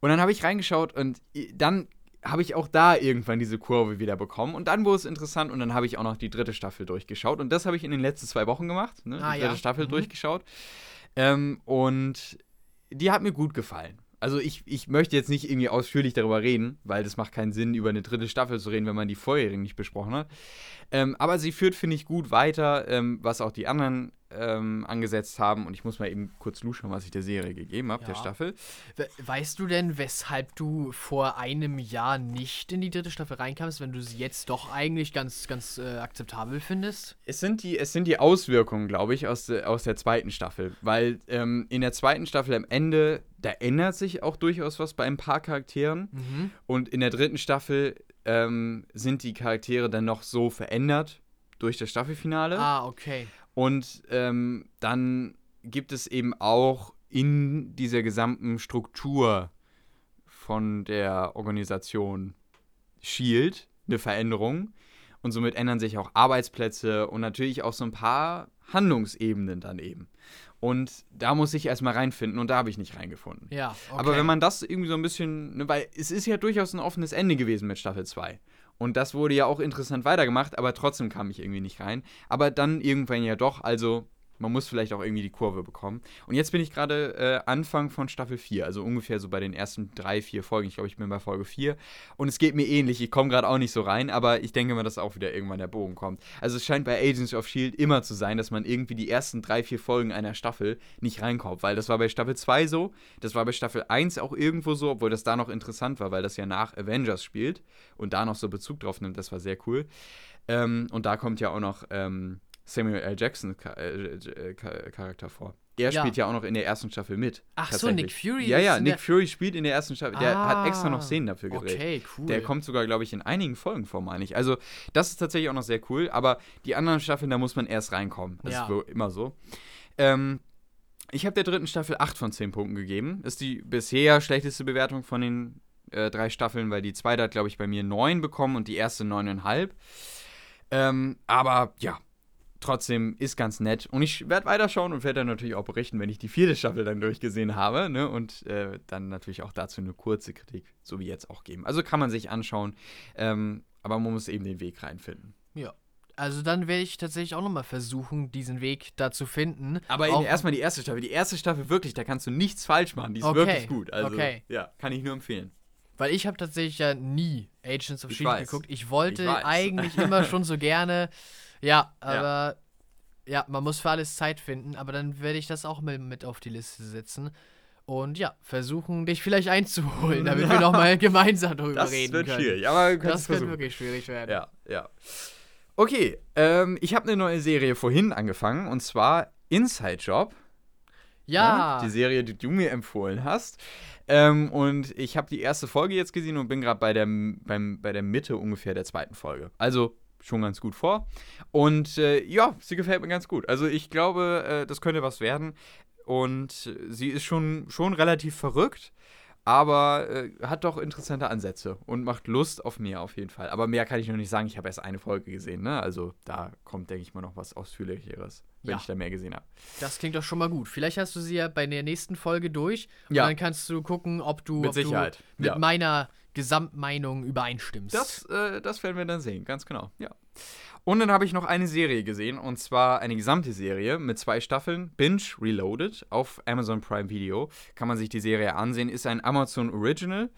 Und dann habe ich reingeschaut und i- dann habe ich auch da irgendwann diese Kurve wieder bekommen und dann wurde es interessant und dann habe ich auch noch die dritte Staffel durchgeschaut und das habe ich in den letzten zwei Wochen gemacht, ne? Ah, die dritte ja. Staffel Mhm. durchgeschaut ähm, und die hat mir gut gefallen. Also ich, ich möchte jetzt nicht irgendwie ausführlich darüber reden, weil das macht keinen Sinn, über eine dritte Staffel zu reden, wenn man die vorherigen nicht besprochen hat. Ähm, aber sie führt, finde ich, gut weiter, ähm, was auch die anderen ähm, angesetzt haben. Und ich muss mal eben kurz luschern, was ich der Serie gegeben habe, der Ja. Staffel. We weißt du denn, weshalb du vor einem Jahr nicht in die dritte Staffel reinkamst, wenn du sie jetzt doch eigentlich ganz, ganz äh, akzeptabel findest? Es sind die, es sind die Auswirkungen, glaube ich, aus, der- aus der zweiten Staffel. Weil ähm, in der zweiten Staffel am Ende, da ändert sich auch durchaus was bei ein paar Charakteren. Mhm. Und in der dritten Staffel ähm, sind die Charaktere dann noch so verändert durch das Staffelfinale. Ah, okay. Und ähm, dann gibt es eben auch in dieser gesamten Struktur von der Organisation Shield eine Veränderung. Und somit ändern sich auch Arbeitsplätze und natürlich auch so ein paar Handlungsebenen dann eben. Und da muss ich erstmal reinfinden und da habe ich nicht reingefunden. Ja, okay. Aber wenn man das irgendwie so ein bisschen, ne, weil es ist ja durchaus ein offenes Ende gewesen mit Staffel 2. Und das wurde ja auch interessant weitergemacht, aber trotzdem kam ich irgendwie nicht rein. Aber dann irgendwann ja doch, also man muss vielleicht auch irgendwie die Kurve bekommen. Und jetzt bin ich gerade äh, Anfang von Staffel 4, also ungefähr so bei den ersten drei, vier Folgen. Ich glaube, ich bin bei Folge 4. Und es geht mir ähnlich. Ich komme gerade auch nicht so rein, aber ich denke mal, dass auch wieder irgendwann der Bogen kommt. Also es scheint bei Agents of Shield immer zu sein, dass man irgendwie die ersten drei, vier Folgen einer Staffel nicht reinkommt. Weil das war bei Staffel 2 so, das war bei Staffel 1 auch irgendwo so, obwohl das da noch interessant war, weil das ja nach Avengers spielt und da noch so Bezug drauf nimmt. Das war sehr cool. Ähm, und da kommt ja auch noch. Ähm, Samuel L. Jackson äh, äh, Charakter vor. Er ja. spielt ja auch noch in der ersten Staffel mit. Ach so, Nick Fury. Ja, ja, Nick Fury spielt in der ersten Staffel. Der ah, hat extra noch Szenen dafür gedreht. Okay, cool. Der kommt sogar, glaube ich, in einigen Folgen vor, meine ich. Also, das ist tatsächlich auch noch sehr cool. Aber die anderen Staffeln, da muss man erst reinkommen. Das ja. ist immer so. Ähm, ich habe der dritten Staffel 8 von 10 Punkten gegeben. Ist die bisher schlechteste Bewertung von den äh, drei Staffeln, weil die zweite hat, glaube ich, bei mir 9 bekommen und die erste 9,5. Ähm, aber ja, trotzdem ist ganz nett. Und ich werde weiterschauen und werde dann natürlich auch berichten, wenn ich die vierte Staffel dann durchgesehen habe. Ne? Und äh, dann natürlich auch dazu eine kurze Kritik, so wie jetzt auch geben. Also kann man sich anschauen, ähm, aber man muss eben den Weg reinfinden. Ja. Also dann werde ich tatsächlich auch nochmal versuchen, diesen Weg da zu finden. Aber erstmal die erste Staffel. Die erste Staffel wirklich, da kannst du nichts falsch machen. Die ist okay. wirklich gut. Also okay. ja, kann ich nur empfehlen. Weil ich habe tatsächlich ja nie Agents of Shield geguckt. Ich wollte ich eigentlich immer schon so gerne ja, aber ja. ja. man muss für alles Zeit finden, aber dann werde ich das auch mit, mit auf die Liste setzen. Und ja, versuchen, dich vielleicht einzuholen, damit wir nochmal gemeinsam darüber das reden können. Das wird schwierig, aber Das könnte wirklich schwierig werden. Ja, ja. Okay, ähm, ich habe eine neue Serie vorhin angefangen und zwar Inside Job. Ja. ja die Serie, die du mir empfohlen hast. Ähm, und ich habe die erste Folge jetzt gesehen und bin gerade bei der, bei der Mitte ungefähr der zweiten Folge. Also schon ganz gut vor. Und äh, ja, sie gefällt mir ganz gut. Also ich glaube, äh, das könnte was werden. Und sie ist schon, schon relativ verrückt, aber äh, hat doch interessante Ansätze und macht Lust auf mehr auf jeden Fall. Aber mehr kann ich noch nicht sagen. Ich habe erst eine Folge gesehen, ne? Also da kommt, denke ich mal, noch was Ausführlicheres, wenn ja. ich da mehr gesehen habe. Das klingt doch schon mal gut. Vielleicht hast du sie ja bei der nächsten Folge durch und ja. dann kannst du gucken, ob du, mit, ob Sicherheit. Du mit ja. meiner Gesamtmeinung übereinstimmst. Das, äh, das werden wir dann sehen, ganz genau. Ja. Und dann habe ich noch eine Serie gesehen, und zwar eine gesamte Serie mit zwei Staffeln, Binge Reloaded, auf Amazon Prime Video. Kann man sich die Serie ansehen, ist ein Amazon Original.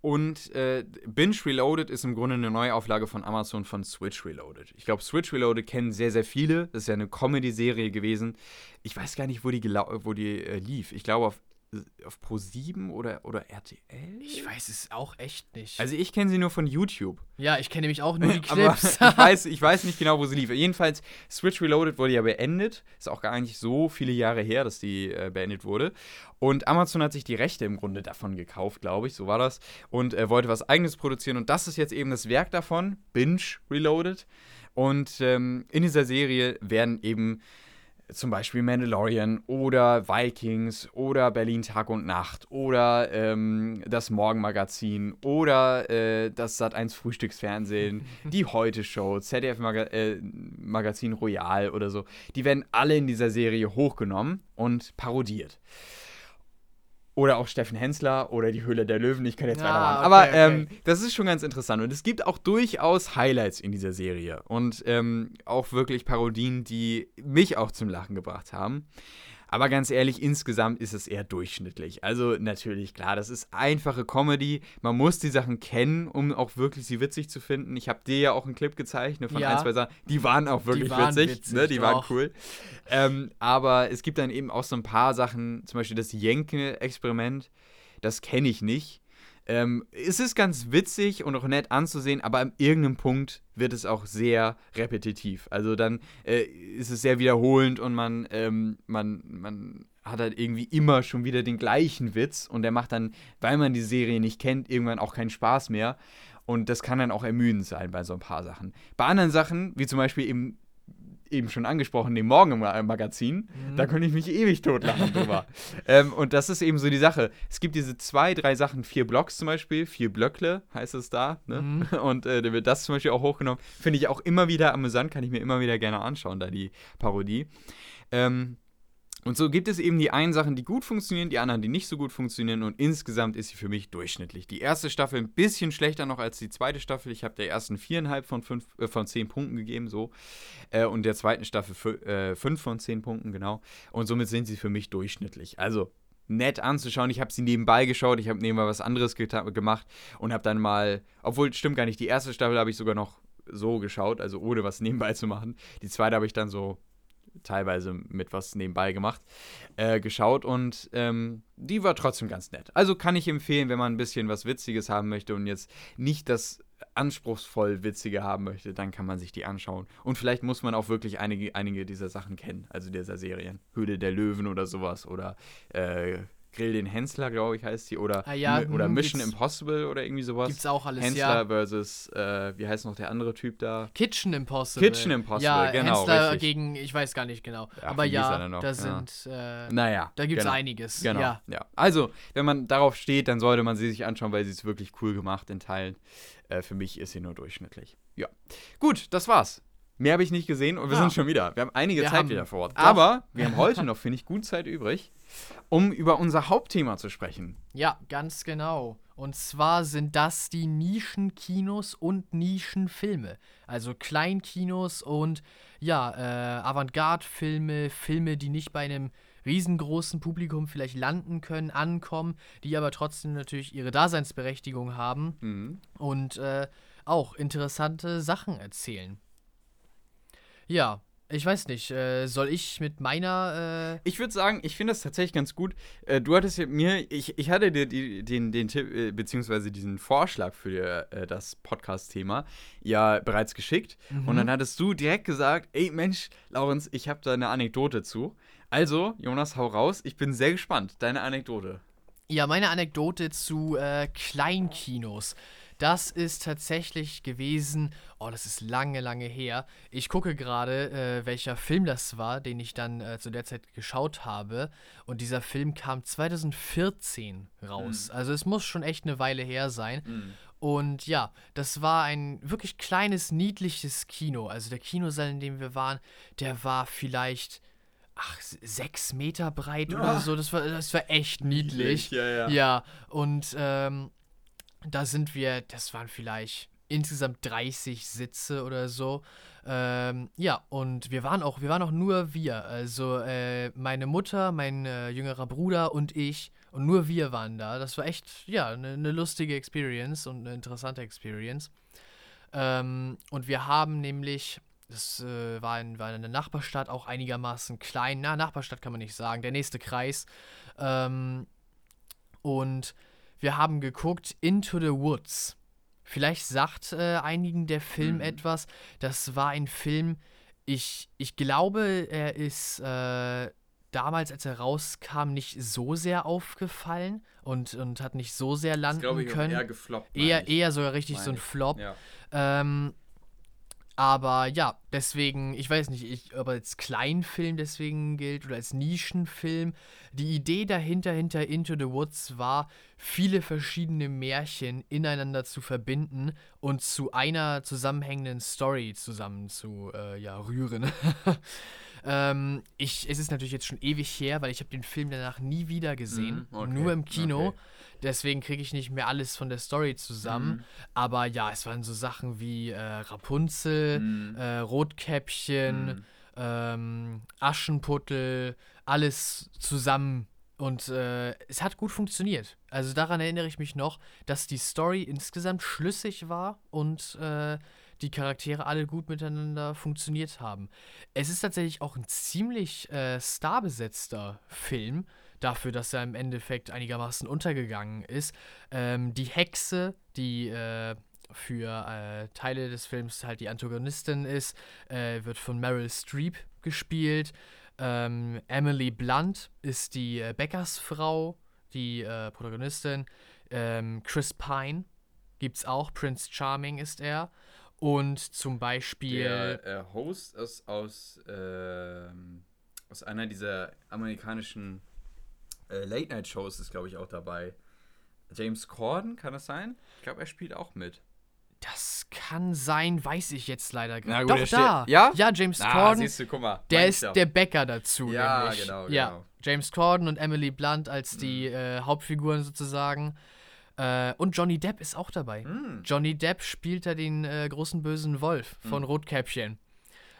Und äh, Binge Reloaded ist im Grunde eine Neuauflage von Amazon von Switch Reloaded. Ich glaube, Switch Reloaded kennen sehr, sehr viele. Das ist ja eine Comedy-Serie gewesen. Ich weiß gar nicht, wo die, wo die äh, lief. Ich glaube auf auf Pro 7 oder, oder RTL? Ich weiß es auch echt nicht. Also ich kenne sie nur von YouTube. Ja, ich kenne nämlich auch nur die Clips. ich, weiß, ich weiß nicht genau, wo sie lief. Jedenfalls, Switch Reloaded wurde ja beendet. Ist auch gar nicht so viele Jahre her, dass die äh, beendet wurde. Und Amazon hat sich die Rechte im Grunde davon gekauft, glaube ich, so war das. Und äh, wollte was eigenes produzieren. Und das ist jetzt eben das Werk davon, Binge Reloaded. Und ähm, in dieser Serie werden eben zum Beispiel Mandalorian oder Vikings oder Berlin Tag und Nacht oder ähm, das Morgenmagazin oder äh, das Sat1 Frühstücksfernsehen, die Heute Show, ZDF Maga äh, Magazin Royal oder so. Die werden alle in dieser Serie hochgenommen und parodiert. Oder auch Steffen Hensler oder die Höhle der Löwen. Ich kann jetzt ah, weitermachen. Okay, Aber ähm, das ist schon ganz interessant. Und es gibt auch durchaus Highlights in dieser Serie. Und ähm, auch wirklich Parodien, die mich auch zum Lachen gebracht haben. Aber ganz ehrlich, insgesamt ist es eher durchschnittlich. Also natürlich, klar, das ist einfache Comedy. Man muss die Sachen kennen, um auch wirklich sie witzig zu finden. Ich habe dir ja auch einen Clip gezeigt ne, von ja. ein, zwei Sachen. Die waren auch wirklich die waren witzig. witzig ne? Die doch. waren cool. Ähm, aber es gibt dann eben auch so ein paar Sachen, zum Beispiel das Jenke-Experiment. Das kenne ich nicht. Ähm, es ist ganz witzig und auch nett anzusehen, aber an irgendeinem Punkt wird es auch sehr repetitiv. Also dann äh, ist es sehr wiederholend und man, ähm, man, man hat halt irgendwie immer schon wieder den gleichen Witz und der macht dann, weil man die Serie nicht kennt, irgendwann auch keinen Spaß mehr. Und das kann dann auch ermüdend sein bei so ein paar Sachen. Bei anderen Sachen, wie zum Beispiel eben eben schon angesprochen, dem Morgenmagazin, mhm. da könnte ich mich ewig totlachen drüber. ähm, und das ist eben so die Sache. Es gibt diese zwei, drei Sachen, vier Blocks zum Beispiel, vier Blöckle heißt es da. Ne? Mhm. Und äh, da wird das zum Beispiel auch hochgenommen. Finde ich auch immer wieder amüsant, kann ich mir immer wieder gerne anschauen, da die Parodie. Ähm, Und so gibt es eben die einen Sachen, die gut funktionieren, die anderen, die nicht so gut funktionieren. Und insgesamt ist sie für mich durchschnittlich. Die erste Staffel ein bisschen schlechter noch als die zweite Staffel. Ich habe der ersten viereinhalb von, fünf, äh, von zehn Punkten gegeben, so. Äh, und der zweiten Staffel äh, fünf von zehn Punkten, genau. Und somit sind sie für mich durchschnittlich. Also nett anzuschauen. Ich habe sie nebenbei geschaut, ich habe nebenbei was anderes gemacht und habe dann mal, obwohl stimmt gar nicht, die erste Staffel habe ich sogar noch so geschaut, also ohne was nebenbei zu machen. Die zweite habe ich dann so teilweise mit was nebenbei gemacht, äh, geschaut und ähm, die war trotzdem ganz nett. Also kann ich empfehlen, wenn man ein bisschen was Witziges haben möchte und jetzt nicht das anspruchsvoll Witzige haben möchte, dann kann man sich die anschauen. Und vielleicht muss man auch wirklich einige, einige dieser Sachen kennen, also dieser Serien. Höhle der Löwen oder sowas oder äh, Grill den Hensler, glaube ich, heißt die. Oder, ah, ja, oder hm, Mission Impossible oder irgendwie sowas. Gibt's auch alles, Hensler ja. versus, äh, wie heißt noch der andere Typ da? Kitchen Impossible. Kitchen Impossible, ja, genau. Hensler richtig. gegen, ich weiß gar nicht genau. Ach, Aber er ja, da Ja. sind, äh, Naja. da gibt's genau. einiges. Genau. Ja. Ja. Also, wenn man darauf steht, dann sollte man sie sich anschauen, weil sie ist wirklich cool gemacht in Teilen. Äh, für mich ist sie nur durchschnittlich. Ja. Gut, das war's. Mehr habe ich nicht gesehen und wir Ja. sind schon wieder. Wir haben einige Wir Zeit haben- wieder vor Ort. Aber wir haben heute noch, finde ich, gut Zeit übrig, um über unser Hauptthema zu sprechen. Ja, ganz genau. Und zwar sind das die Nischenkinos und Nischenfilme. Also Kleinkinos und ja, äh, Avantgarde-Filme, Filme, die nicht bei einem riesengroßen Publikum vielleicht landen können, ankommen, die aber trotzdem natürlich ihre Daseinsberechtigung haben Mhm. und äh, auch interessante Sachen erzählen. Ja, ich weiß nicht, äh, soll ich mit meiner äh, Ich würde sagen, ich finde das tatsächlich ganz gut. Äh, du hattest ja mir, ich, ich hatte dir die, den, den Tipp, äh, beziehungsweise diesen Vorschlag für äh, das Podcast-Thema ja bereits geschickt. Und dann hattest du direkt gesagt, ey Mensch, Laurenz, ich habe da eine Anekdote zu. Also, Jonas, hau raus. Ich bin sehr gespannt. Deine Anekdote. Ja, meine Anekdote zu äh, Kleinkinos. Das ist tatsächlich gewesen, oh, das ist lange, lange her. Ich gucke gerade, äh, welcher Film das war, den ich dann äh, zu der Zeit geschaut habe. Und dieser Film kam 2014 raus. Also es muss schon echt eine Weile her sein. Und ja, das war ein wirklich kleines, niedliches Kino. Also der Kinosaal, in dem wir waren, der war vielleicht, ach, sechs Meter breit oder so. Das war, das war echt niedlich. ja, ja. Ja, und ähm, da sind wir, das waren vielleicht insgesamt 30 Sitze oder so. Ähm, ja, und wir waren auch, wir waren auch nur wir. Also äh, meine Mutter, mein äh, jüngerer Bruder und ich. Und nur wir waren da. Das war echt, ja, eine ne lustige Experience und eine interessante Experience. Ähm, und wir haben nämlich, das äh, war, in, war in einer Nachbarstadt, auch einigermaßen klein. Na, Nachbarstadt kann man nicht sagen, der nächste Kreis. Ähm, und wir haben geguckt Into the Woods. Vielleicht sagt äh, einigen der Film Mhm. etwas. Das war ein Film, ich, ich glaube, er ist äh, damals, als er rauskam, nicht so sehr aufgefallen und, und hat nicht so sehr landen können. gefloppt. eher, eher sogar richtig so ein ich. Flop. Ja. Ähm, aber ja, deswegen, ich weiß nicht, ich, ob als Kleinfilm deswegen gilt oder als Nischenfilm. Die Idee dahinter, hinter Into the Woods, war, viele verschiedene Märchen ineinander zu verbinden und zu einer zusammenhängenden Story zusammen zu äh, ja, rühren. ähm, ich, es ist natürlich jetzt schon ewig her, weil ich habe den Film danach nie wieder gesehen, Mhm, okay, nur im Kino. okay. Deswegen kriege ich nicht mehr alles von der Story zusammen. Mhm. Aber ja, es waren so Sachen wie äh, Rapunzel, Mhm. äh, Rotkäppchen, Mhm. ähm, Aschenputtel, alles zusammen. Und äh, es hat gut funktioniert. Also daran erinnere ich mich noch, dass die Story insgesamt schlüssig war und äh, die Charaktere alle gut miteinander funktioniert haben. Es ist tatsächlich auch ein ziemlich äh, starbesetzter Film, dafür, dass er im Endeffekt einigermaßen untergegangen ist. Ähm, die Hexe, die äh, für äh, Teile des Films halt die Antagonistin ist, äh, wird von Meryl Streep gespielt. Ähm, Emily Blunt ist die äh, Bäckersfrau, die äh, Protagonistin. Ähm, Chris Pine gibt's auch. Prince Charming ist er. Und zum Beispiel. Der äh, Host ist aus, ähm, aus einer dieser amerikanischen äh, Late-Night-Shows ist, glaube ich, auch dabei. James Corden, kann das sein? Ich glaube, er spielt auch mit. Das kann sein, weiß ich jetzt leider Na gar gut, nicht. Doch, da. ja? Ja, James Ah, Corden. siehst du, guck mal. Der ist der Bäcker dazu, Ja, nämlich. genau, Ja, genau. James Corden und Emily Blunt als die Mhm. äh, Hauptfiguren sozusagen. Äh, und Johnny Depp ist auch dabei. Hm. Johnny Depp spielt da den äh, großen bösen Wolf von Rotkäppchen.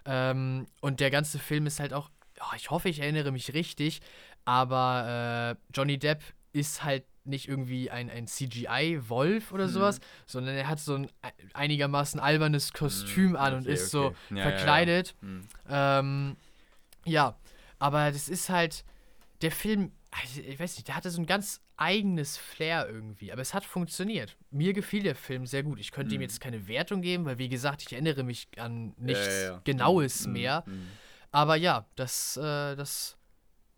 Ähm, und der ganze Film ist halt auch, ja, ich hoffe, ich erinnere mich richtig, aber äh, Johnny Depp ist halt nicht irgendwie ein, ein CGI-Wolf oder sowas, sondern er hat so ein e- einigermaßen albernes Kostüm an und Hm, okay, ist so. Ja, ja, ja. verkleidet. Hm. Ähm, ja, aber das ist halt, der Film, also ich weiß nicht, der hatte so ein ganz eigenes Flair irgendwie, aber es hat funktioniert. Mir gefiel der Film sehr gut. Ich könnte ihm jetzt keine Wertung geben, weil wie gesagt, ich erinnere mich an nichts Hm. ja, ja. Genaues Hm, mehr. hm. Aber ja, das, äh, das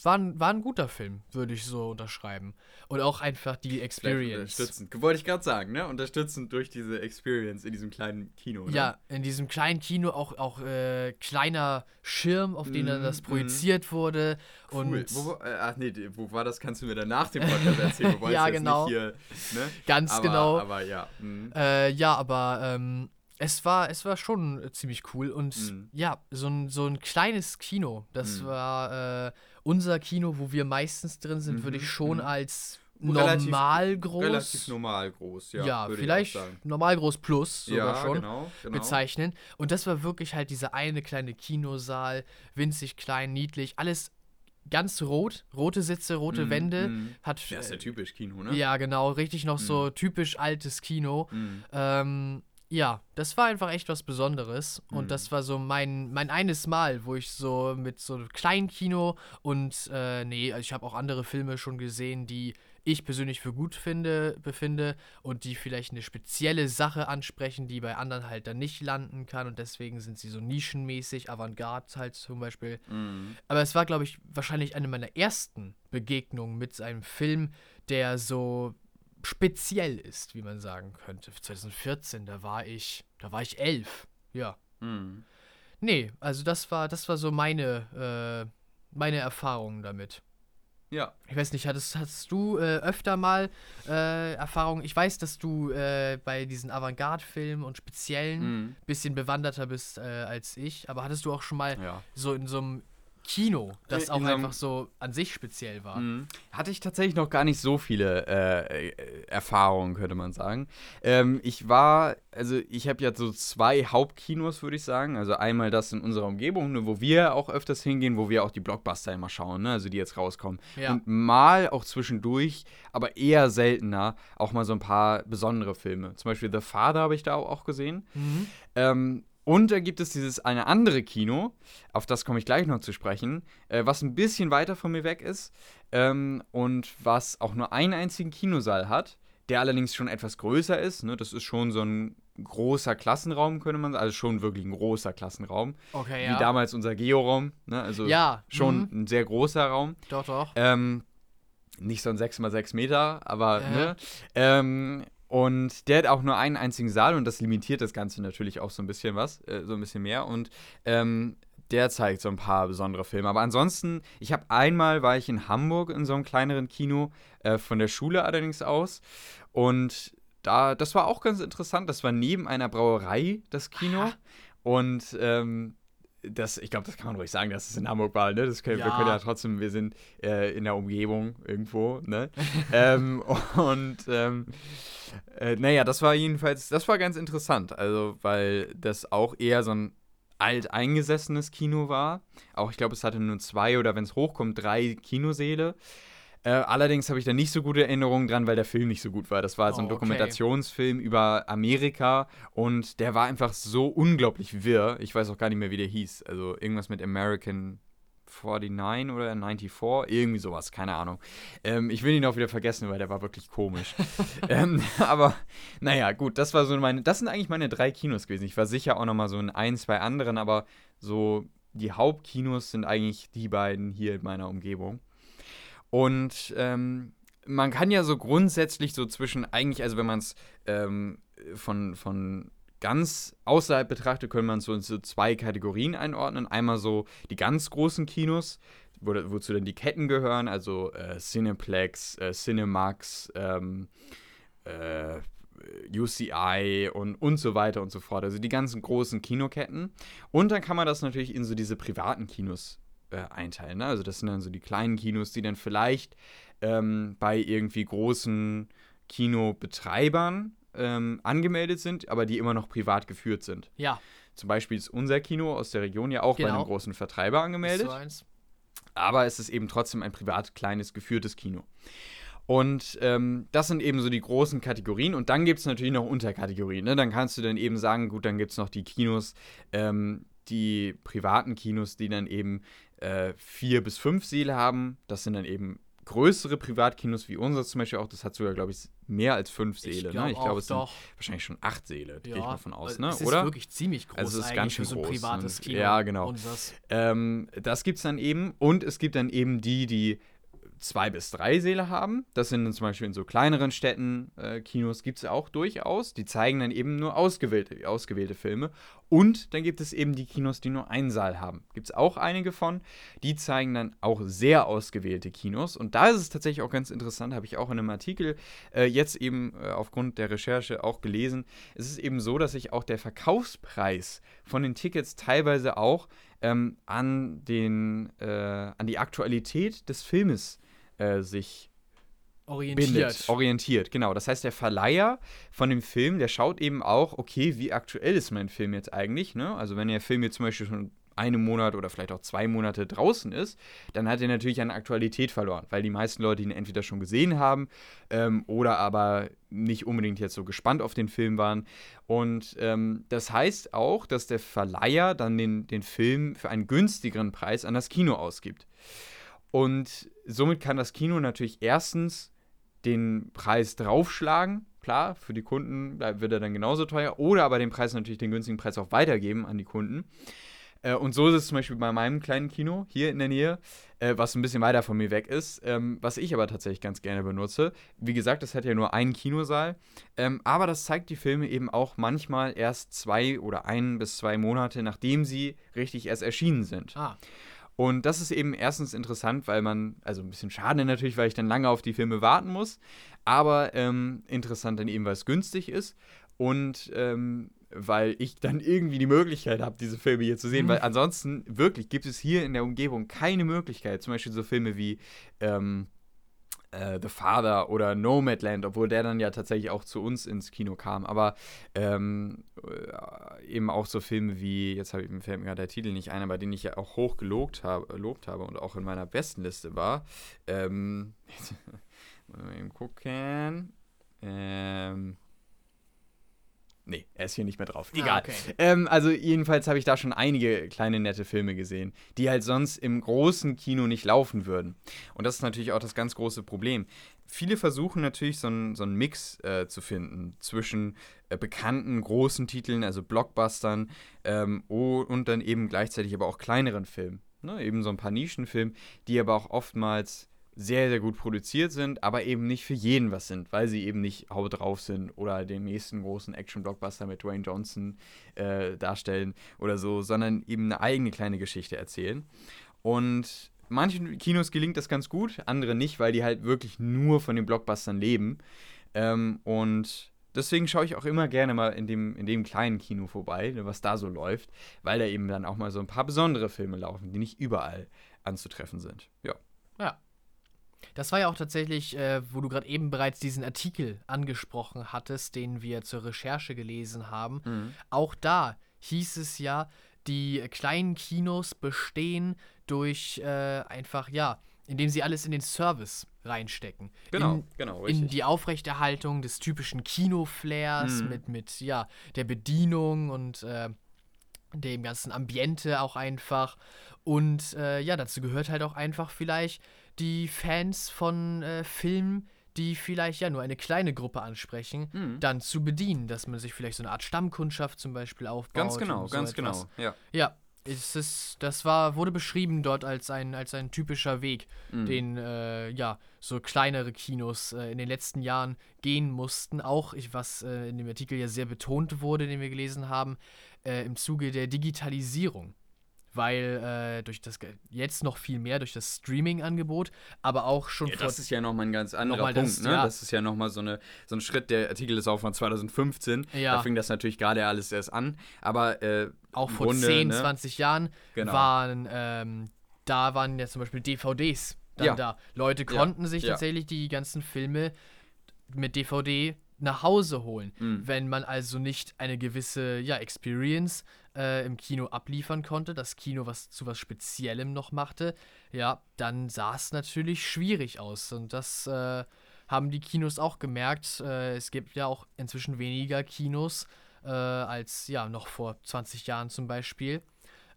war ein, war ein guter Film, würde ich so unterschreiben. Und auch einfach die Experience. Unterstützend. Wollte ich gerade sagen, ne? Unterstützend durch diese Experience in diesem kleinen Kino. Ne? Ja, in diesem kleinen Kino auch, auch äh, kleiner Schirm, auf den dann Mhm, das mhm. projiziert wurde. Cool. Und Wo, äh, ach nee, wo war das? Kannst du mir dann nach dem Podcast erzählen? Ja, genau. Nicht hier, ne? ganz aber, genau. Aber ja. mhm. Äh, ja, aber ähm, es war, es war schon ziemlich cool. Und Mhm. ja, so ein, so ein kleines Kino, das war äh, unser Kino, wo wir meistens drin sind, würde ich Mhm, schon mhm. als Relativ- normal groß. Relativ normal groß, ja. ja, vielleicht normal groß plus sogar ja, schon. genau, genau. bezeichnen. Und das war wirklich halt dieser eine kleine Kinosaal, winzig klein, niedlich, alles ganz rot, rote Sitze, rote Mhm, Wände. mhm. Hat Ja, ist ja typisch Kino, ne? ja genau, richtig noch so typisch altes Kino. Mhm. Ähm, ja, das war einfach echt was Besonderes. Und Mhm. das war so mein, mein eines Mal, wo ich so mit so einem kleinen Kino und, äh, nee, also ich habe auch andere Filme schon gesehen, die ich persönlich für gut finde, befinde und die vielleicht eine spezielle Sache ansprechen, die bei anderen halt dann nicht landen kann. Und deswegen sind sie so nischenmäßig, Avantgarde halt zum Beispiel. Mhm. Aber es war, glaube ich, wahrscheinlich eine meiner ersten Begegnungen mit einem Film, der so speziell ist, wie man sagen könnte. 2014, da war ich, da war ich elf. Ja. Mhm. Nee, also das war, das war so meine, äh, meine Erfahrung damit. Ja. Ich weiß nicht, hattest, hast du äh, öfter mal äh, Erfahrungen? Ich weiß, dass du äh, bei diesen Avantgarde-Filmen und speziellen Mhm. bisschen bewanderter bist äh, als ich, aber hattest du auch schon mal Ja. so in so einem Kino, das auch einfach so an sich speziell war. Mhm. Hatte ich tatsächlich noch gar nicht so viele äh, Erfahrungen, könnte man sagen. Ähm, ich war, also ich habe ja so zwei Hauptkinos, würde ich sagen. Also einmal das in unserer Umgebung, ne, wo wir auch öfters hingehen, wo wir auch die Blockbuster immer schauen, ne, also die jetzt rauskommen. Ja. Und mal auch zwischendurch, aber eher seltener, auch mal so ein paar besondere Filme. Zum Beispiel The Father habe ich da auch, auch gesehen. Mhm. Ähm, und da gibt es dieses eine andere Kino, auf das komme ich gleich noch zu sprechen, äh, was ein bisschen weiter von mir weg ist ähm, und was auch nur einen einzigen Kinosaal hat, der allerdings schon etwas größer ist. Ne? Das ist schon so ein großer Klassenraum, könnte man sagen. Also schon wirklich ein großer Klassenraum. Okay, Wie ja. damals unser Georaum. Ne? Also Ja, schon mhm. ein sehr großer Raum. Doch, doch. Ähm, nicht so ein 6x6 Meter, aber Ja. ne? Ähm, und der hat auch nur einen einzigen Saal und das limitiert das Ganze natürlich auch so ein bisschen was, äh, so ein bisschen mehr. Und ähm, der zeigt so ein paar besondere Filme. Aber ansonsten, ich habe einmal war ich in Hamburg in so einem kleineren Kino, äh, von der Schule allerdings aus. Und da, das war auch ganz interessant. Das war neben einer Brauerei, das Kino. Aha. Und ähm, das, ich glaube, das kann man ruhig sagen, dass es in Hamburg war, ne? Das können, Wir Ja. können ja trotzdem, wir sind äh, in der Umgebung irgendwo, ne? ähm, und ähm, äh, naja, das war jedenfalls, das war ganz interessant, also weil das auch eher so ein alteingesessenes Kino war. Auch ich glaube, es hatte nur zwei oder wenn es hochkommt, drei Kinosäle. Äh, allerdings habe ich da nicht so gute Erinnerungen dran, weil der Film nicht so gut war. Das war so ein Oh, okay. Dokumentationsfilm über Amerika und der war einfach so unglaublich wirr. Ich weiß auch gar nicht mehr, wie der hieß. Also irgendwas mit American 49 oder 94, irgendwie sowas, keine Ahnung. Ähm, ich will ihn auch wieder vergessen, weil der war wirklich komisch. ähm, aber naja, gut, das war so meine, das sind eigentlich meine drei Kinos gewesen. Ich war sicher auch noch mal so in ein, zwei anderen, aber so die Hauptkinos sind eigentlich die beiden hier in meiner Umgebung. Und ähm, man kann ja so grundsätzlich so zwischen, eigentlich, also wenn man es ähm, von, von ganz außerhalb betrachtet, könnte man es so in so zwei Kategorien einordnen. Einmal so die ganz großen Kinos, wo, wozu dann die Ketten gehören, also äh, Cineplex, äh, Cinemax, ähm, äh, UCI und, und so weiter und so fort. Also die ganzen großen Kinoketten. Und dann kann man das natürlich in so diese privaten Kinos äh, einteilen. Ne? Also das sind dann so die kleinen Kinos, die dann vielleicht ähm, bei irgendwie großen Kinobetreibern ähm, angemeldet sind, aber die immer noch privat geführt sind. Ja. Zum Beispiel ist unser Kino aus der Region ja auch genau. bei einem großen Vertreiber angemeldet. So eins. Aber es ist eben trotzdem ein privat kleines geführtes Kino. Und ähm, das sind eben so die großen Kategorien. Und dann gibt es natürlich noch Unterkategorien. Ne? Dann kannst du dann eben sagen, gut, dann gibt es noch die Kinos, ähm, die privaten Kinos, die dann eben äh, vier bis fünf Säle haben. Das sind dann eben größere Privatkinos wie unser zum Beispiel auch. Das hat sogar, glaube ich, mehr als fünf Säle. Ich glaube, ne? ich glaube es sind wahrscheinlich schon acht Säle, ja, gehe ich mal von aus. Ne? Es ist Oder? wirklich ziemlich groß. Also es ist ganz schön für so ein privates Kino. Ja, genau. Ähm, das gibt es dann eben. Und es gibt dann eben die, die zwei bis drei Säle haben. Das sind dann zum Beispiel in so kleineren Städten, äh, Kinos gibt es auch durchaus. Die zeigen dann eben nur ausgewählte, ausgewählte Filme. Und dann gibt es eben die Kinos, die nur einen Saal haben. Gibt es auch einige von. Die zeigen dann auch sehr ausgewählte Kinos. Und da ist es tatsächlich auch ganz interessant, habe ich auch in einem Artikel äh, jetzt eben äh, aufgrund der Recherche auch gelesen. Es ist eben so, dass sich auch der Verkaufspreis von den Tickets teilweise auch ähm, an, den, äh, an die Aktualität des Filmes äh, sich orientiert. Bindet, orientiert, genau. Das heißt, der Verleiher von dem Film, der schaut eben auch, okay, wie aktuell ist mein Film jetzt eigentlich, ne? Also wenn der Film jetzt zum Beispiel schon einen Monat oder vielleicht auch zwei Monate draußen ist, dann hat er natürlich an Aktualität verloren, weil die meisten Leute ihn entweder schon gesehen haben ähm, oder aber nicht unbedingt jetzt so gespannt auf den Film waren. Und ähm, das heißt auch, dass der Verleiher dann den, den Film für einen günstigeren Preis an das Kino ausgibt. Und somit kann das Kino natürlich erstens den Preis draufschlagen. Klar, für die Kunden wird er dann genauso teuer. Oder aber den Preis natürlich den günstigen Preis auch weitergeben an die Kunden. Äh, und so ist es zum Beispiel bei meinem kleinen Kino hier in der Nähe, äh, was ein bisschen weiter von mir weg ist, ähm, was ich aber tatsächlich ganz gerne benutze. Wie gesagt, das hat ja nur einen Kinosaal, ähm, aber das zeigt die Filme eben auch manchmal erst zwei oder ein bis zwei Monate, nachdem sie richtig erst erschienen sind. Ah. Und das ist eben erstens interessant, weil man, also ein bisschen schade natürlich, weil ich dann lange auf die Filme warten muss, aber ähm, interessant dann eben, weil es günstig ist. Und ähm, weil ich dann irgendwie die Möglichkeit habe, diese Filme hier zu sehen, mhm. weil ansonsten wirklich gibt es hier in der Umgebung keine Möglichkeit, zum Beispiel so Filme wie ähm, äh, The Father oder Nomadland, obwohl der dann ja tatsächlich auch zu uns ins Kino kam. Aber ähm, äh, eben auch so Filme wie, jetzt ich, fällt mir gerade der Titel nicht ein, aber den ich ja auch hoch gelobt habe, gelobt habe und auch in meiner besten Liste war. Ähm, mal eben gucken. Ähm, Nee, er ist hier nicht mehr drauf. Ah, Egal. Ah, okay. ähm, also jedenfalls habe ich da schon einige kleine nette Filme gesehen, die halt sonst im großen Kino nicht laufen würden. Und das ist natürlich auch das ganz große Problem. Viele versuchen natürlich so einen so Mix äh, zu finden zwischen äh, bekannten großen Titeln, also Blockbustern, ähm, und dann eben gleichzeitig aber auch kleineren Filmen. Ne? Eben so ein paar Nischenfilme, die aber auch oftmals sehr, sehr gut produziert sind, aber eben nicht für jeden was sind, weil sie eben nicht haut drauf sind oder den nächsten großen Action-Blockbuster mit Dwayne Johnson äh, darstellen oder so, sondern eben eine eigene kleine Geschichte erzählen. Und manchen Kinos gelingt das ganz gut, andere nicht, weil die halt wirklich nur von den Blockbustern leben. Ähm, und deswegen schaue ich auch immer gerne mal in dem, in dem kleinen Kino vorbei, ne, was da so läuft, weil da eben dann auch mal so ein paar besondere Filme laufen, die nicht überall anzutreffen sind. Ja. Ja, das war ja auch tatsächlich, äh, wo du gerade eben bereits diesen Artikel angesprochen hattest, den wir zur Recherche gelesen haben. Mhm. Auch da hieß es ja, die kleinen Kinos bestehen durch äh, einfach, ja, indem sie alles in den Service reinstecken. Genau, in, genau. Richtig. In die Aufrechterhaltung des typischen Kinoflairs mhm. mit, mit, ja, der Bedienung und äh, dem ganzen Ambiente auch einfach. Und äh, ja, dazu gehört halt auch einfach vielleicht die Fans von äh, Filmen, die vielleicht ja nur eine kleine Gruppe ansprechen, mhm. dann zu bedienen, dass man sich vielleicht so eine Art Stammkundschaft zum Beispiel aufbaut. Ganz genau, so ganz etwas. genau, ja. Ja, es ist, das war, wurde beschrieben dort als ein, als ein typischer Weg, mhm. den äh, ja, so kleinere Kinos äh, in den letzten Jahren gehen mussten. Auch, ich, was äh, in dem Artikel ja sehr betont wurde, den wir gelesen haben, äh, im Zuge der Digitalisierung weil äh, durch das jetzt noch viel mehr durch das Streaming-Angebot, aber auch schon Ja, vor das ist ja nochmal ein ganz anderer Punkt. das, ne? ja. Das ist ja nochmal so, eine, so ein Schritt. Der Artikel ist auch von 2015. Ja. Da fing das natürlich gerade alles erst an. Aber äh, auch vor Grunde, 10, ne? 20 Jahren Genau. waren, ähm, da waren ja zum Beispiel DVDs dann Ja. da. Leute konnten sich tatsächlich die ganzen Filme mit DVD nach Hause holen. Mhm. Wenn man also nicht eine gewisse ja, Experience äh, im Kino abliefern konnte, das Kino was zu was Speziellem noch machte, ja, dann sah es natürlich schwierig aus. Und das äh, haben die Kinos auch gemerkt. Äh, es gibt ja auch inzwischen weniger Kinos äh, als ja noch vor 20 Jahren zum Beispiel.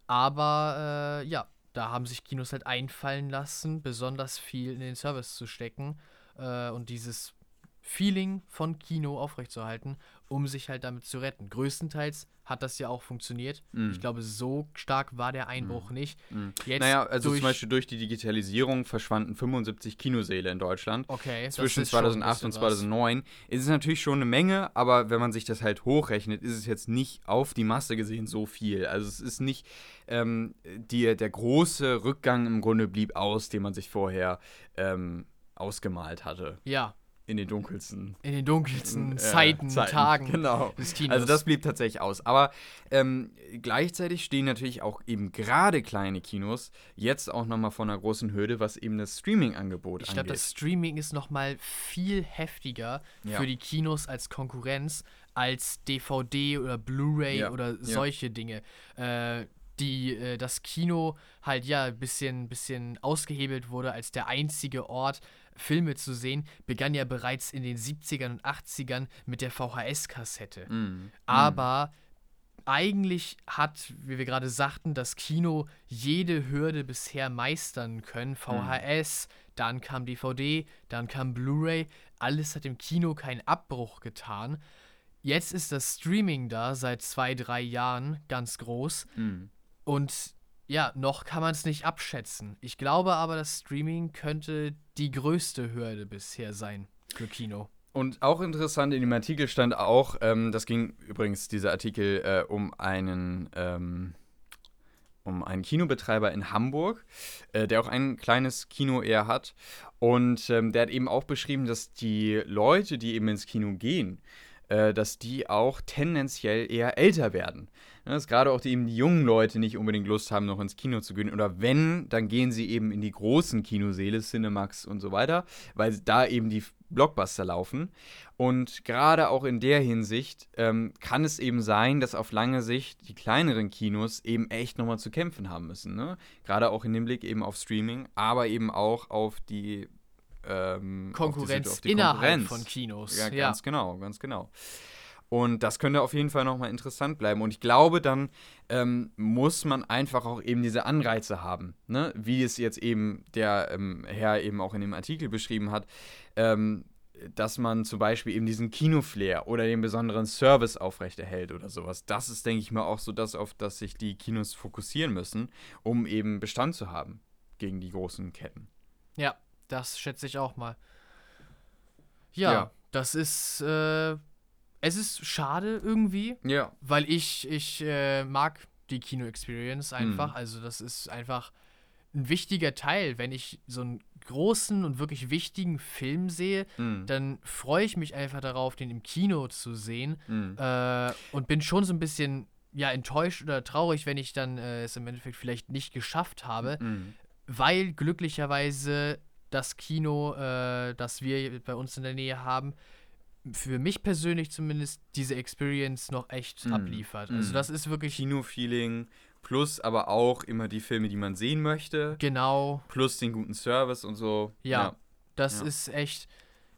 Aber äh, ja, da haben sich Kinos halt einfallen lassen, besonders viel in den Service zu stecken äh, und dieses Feeling von Kino aufrechtzuerhalten, um sich halt damit zu retten. Größtenteils hat das ja auch funktioniert. Mhm. Ich glaube, so stark war der Einbruch nicht. Mhm. Jetzt naja, also zum Beispiel durch die Digitalisierung verschwanden 75 Kinosäle in Deutschland. okay, Zwischen ist schon ein 2008 und bisschen was. 2009 ist es natürlich schon eine Menge, aber wenn man sich das halt hochrechnet, ist es jetzt nicht auf die Masse gesehen so viel. Also es ist nicht ähm, die, der große Rückgang im Grunde blieb aus, den man sich vorher ähm, ausgemalt hatte Ja, in den dunkelsten in den dunkelsten äh, Zeiten, Tagen Genau. des Kinos. Also das blieb tatsächlich aus. Aber ähm, gleichzeitig stehen natürlich auch eben gerade kleine Kinos jetzt auch nochmal vor einer großen Hürde, was eben das Streaming-Angebot Ich angeht. glaube, das Streaming ist noch mal viel heftiger Ja. für die Kinos als Konkurrenz als DVD oder Blu-ray Ja, oder ja. solche Dinge. Äh, die äh, das Kino halt ja ein bisschen, bisschen ausgehebelt wurde als der einzige Ort, Filme zu sehen, begann ja bereits in den 70ern und 80ern mit der VHS-Kassette. Mm, Aber eigentlich hat, wie wir gerade sagten, das Kino jede Hürde bisher meistern können. VHS, dann kam DVD, dann kam Blu-ray. Alles hat im Kino keinen Abbruch getan. Jetzt ist das Streaming da seit zwei, drei Jahren ganz groß. mm, mm. Und ja, noch kann man es nicht abschätzen. Ich glaube aber, das Streaming könnte die größte Hürde bisher sein für Kino. Und auch interessant in dem Artikel stand auch, ähm, das ging übrigens dieser Artikel äh, um einen ähm, um einen Kinobetreiber in Hamburg, äh, der auch ein kleines Kino eher hat. Und ähm, der hat eben auch beschrieben, dass die Leute, die eben ins Kino gehen, äh, dass die auch tendenziell eher älter werden. Ja, dass gerade auch die, eben die jungen Leute nicht unbedingt Lust haben, noch ins Kino zu gehen. Oder wenn, dann gehen sie eben in die großen Kinosäle, Cinemax und so weiter, weil da eben die Blockbuster laufen. Und gerade auch in der Hinsicht ähm, kann es eben sein, dass auf lange Sicht die kleineren Kinos eben echt nochmal zu kämpfen haben müssen. Ne? Gerade auch in dem Blick eben auf Streaming, aber eben auch auf die ähm, Konkurrenz auf die, auf die innerhalb Konkurrenz. von Kinos. Ja, Ja, ganz genau, ganz genau. Und das könnte auf jeden Fall nochmal interessant bleiben. Und ich glaube, dann ähm, muss man einfach auch eben diese Anreize haben. Ne? Wie es jetzt eben der ähm, Herr eben auch in dem Artikel beschrieben hat, ähm, dass man zum Beispiel eben diesen Kinoflair oder den besonderen Service aufrechterhält oder sowas. Das ist, denke ich mal, auch so das, auf das sich die Kinos fokussieren müssen, um eben Bestand zu haben gegen die großen Ketten. Ja, das schätze ich auch mal. Ja, Ja. das ist, äh, es ist schade irgendwie, Ja. weil ich, ich äh, mag die Kino-Experience einfach. Mhm. Also das ist einfach ein wichtiger Teil. Wenn ich so einen großen und wirklich wichtigen Film sehe, Mhm. dann freue ich mich einfach darauf, den im Kino zu sehen. Mhm. Äh, und bin schon so ein bisschen ja, enttäuscht oder traurig, wenn ich dann äh, es im Endeffekt vielleicht nicht geschafft habe Mhm. weil glücklicherweise das Kino, äh, das wir bei uns in der Nähe haben, für mich persönlich zumindest diese Experience noch echt Mm, abliefert. Also mm. das ist wirklich Kino-Feeling plus aber auch immer die Filme, die man sehen möchte, genau, plus den guten Service und so. Ja. das Ja. ist echt,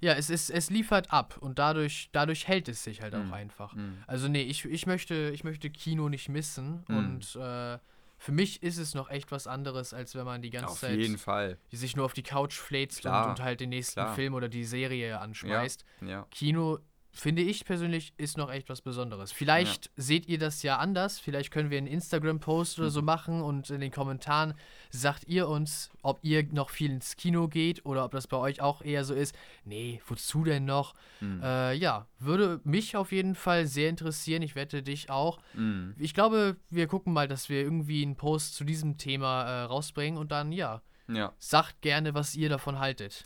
ja, es ist, es liefert ab und dadurch, dadurch hält es sich halt Mm. auch einfach. Mhm. Also nee, ich, ich möchte, ich möchte Kino nicht missen Mm. und äh, für mich ist es noch echt was anderes, als wenn man die ganze Auf Zeit jeden Fall. die sich nur auf die Couch fläzt und, und halt den nächsten klar. Film oder die Serie anschmeißt. Ja. Kino finde ich persönlich, ist noch echt was Besonderes. Vielleicht ja. seht ihr das ja anders. Vielleicht können wir einen Instagram-Post oder so mhm. machen und in den Kommentaren sagt ihr uns, ob ihr noch viel ins Kino geht oder ob das bei euch auch eher so ist. Nee, wozu denn noch? Mhm. Äh, ja, würde mich auf jeden Fall sehr interessieren. Ich wette dich auch. Mhm. Ich glaube, wir gucken mal, dass wir irgendwie einen Post zu diesem Thema äh, rausbringen und dann, ja, ja, sagt gerne, was ihr davon haltet.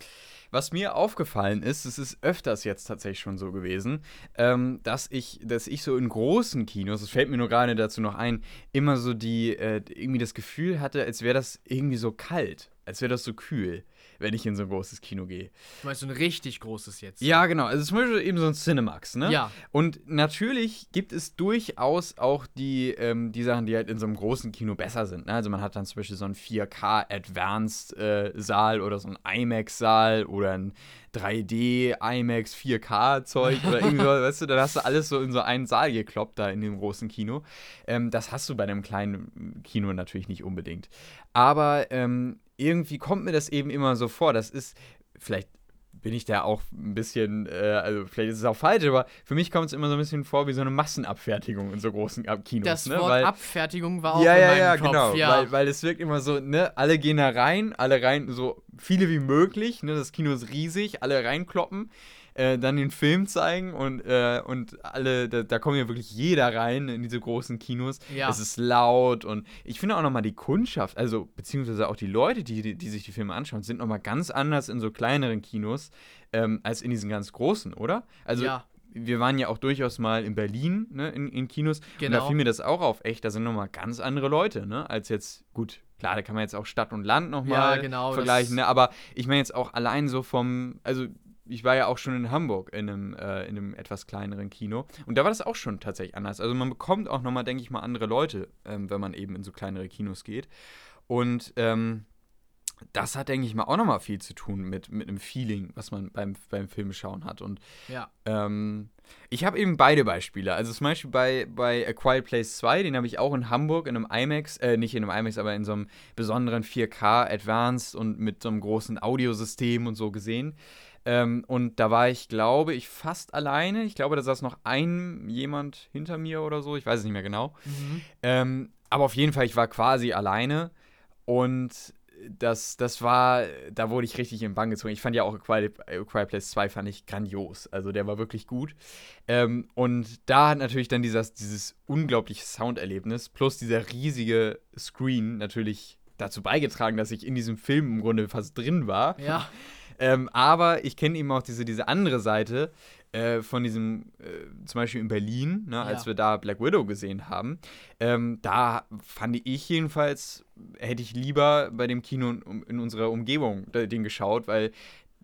Was mir aufgefallen ist, es ist öfters jetzt tatsächlich schon so gewesen, ähm, dass ich, dass ich so in großen Kinos, es fällt mir nur gerade dazu noch ein, immer so die, äh, irgendwie das Gefühl hatte, als wäre das irgendwie so kalt, als wäre das so kühl wenn ich in so ein großes Kino gehe. Du meinst so ein richtig großes jetzt? Ja, genau. Also zum Beispiel eben so ein Cinemax, ne? Ja. Und natürlich gibt es durchaus auch die, ähm, die Sachen, die halt in so einem großen Kino besser sind. Ne? Also man hat dann zum Beispiel so einen 4K Advanced äh, Saal oder so einen IMAX Saal oder ein 3D, IMAX, 4K Zeug oder irgendwas, weißt du, dann hast du alles so in so einen Saal gekloppt da in dem großen Kino. Ähm, das hast du bei einem kleinen Kino natürlich nicht unbedingt. Aber ähm, irgendwie kommt mir das eben immer so vor. Das ist, vielleicht bin ich da auch ein bisschen, äh, also vielleicht ist es auch falsch, aber für mich kommt es immer so ein bisschen vor wie so eine Massenabfertigung in so großen Kinos. Das ne? Wort weil, Abfertigung war auch ja, in ja, meinem ja, Kopf. Genau, ja, weil, weil es wirkt immer so, ne, alle gehen da rein, alle rein, so viele wie möglich, ne, das Kino ist riesig, alle reinkloppen äh, dann den Film zeigen und, äh, und alle, da, da kommt ja wirklich jeder rein in diese großen Kinos. Ja. Es ist laut und ich finde auch nochmal die Kundschaft, also beziehungsweise auch die Leute, die, die, die sich die Filme anschauen, sind nochmal ganz anders in so kleineren Kinos ähm, als in diesen ganz großen, oder? Also ja wir waren ja auch durchaus mal in Berlin, ne, in, in Kinos. Genau. Und da genau. fiel mir das auch auf. Echt, da sind nochmal ganz andere Leute, ne, als jetzt, gut, klar, da kann man jetzt auch Stadt und Land nochmal ja, genau, vergleichen, ne, aber ich meine jetzt auch allein so vom, also ich war ja auch schon in Hamburg in einem, äh, in einem etwas kleineren Kino. Und da war das auch schon tatsächlich anders. Also man bekommt auch nochmal, denke ich mal, andere Leute, ähm, wenn man eben in so kleinere Kinos geht. Und ähm, das hat, denke ich mal, auch nochmal viel zu tun mit, mit einem Feeling, was man beim, beim Filmschauen hat. Und ja. ähm, ich habe eben beide Beispiele. Also zum Beispiel bei, bei A Quiet Place 2, den habe ich auch in Hamburg in einem IMAX, äh, nicht in einem IMAX, aber in so einem besonderen 4K Advanced und mit so einem großen Audiosystem und so gesehen. Ähm, und da war ich, glaube ich, fast alleine. Ich glaube, da saß noch ein jemand hinter mir oder so. Ich weiß es nicht mehr genau. Mhm. Ähm, aber auf jeden Fall, ich war quasi alleine. Und das, das war, da wurde ich richtig im Bann gezogen. Ich fand ja auch Quiet, A Quiet Place 2 fand ich grandios. Also der war wirklich gut. Ähm, und da hat natürlich dann dieses, dieses unglaubliche Sounderlebnis plus dieser riesige Screen natürlich dazu beigetragen, dass ich in diesem Film im Grunde fast drin war. Ja. Ähm, aber ich kenne eben auch diese, diese andere Seite äh, von diesem, äh, zum Beispiel in Berlin, ne, als wir da Black Widow gesehen haben. Ähm, da fand ich jedenfalls, hätte ich lieber bei dem Kino in, in unserer Umgebung den geschaut, weil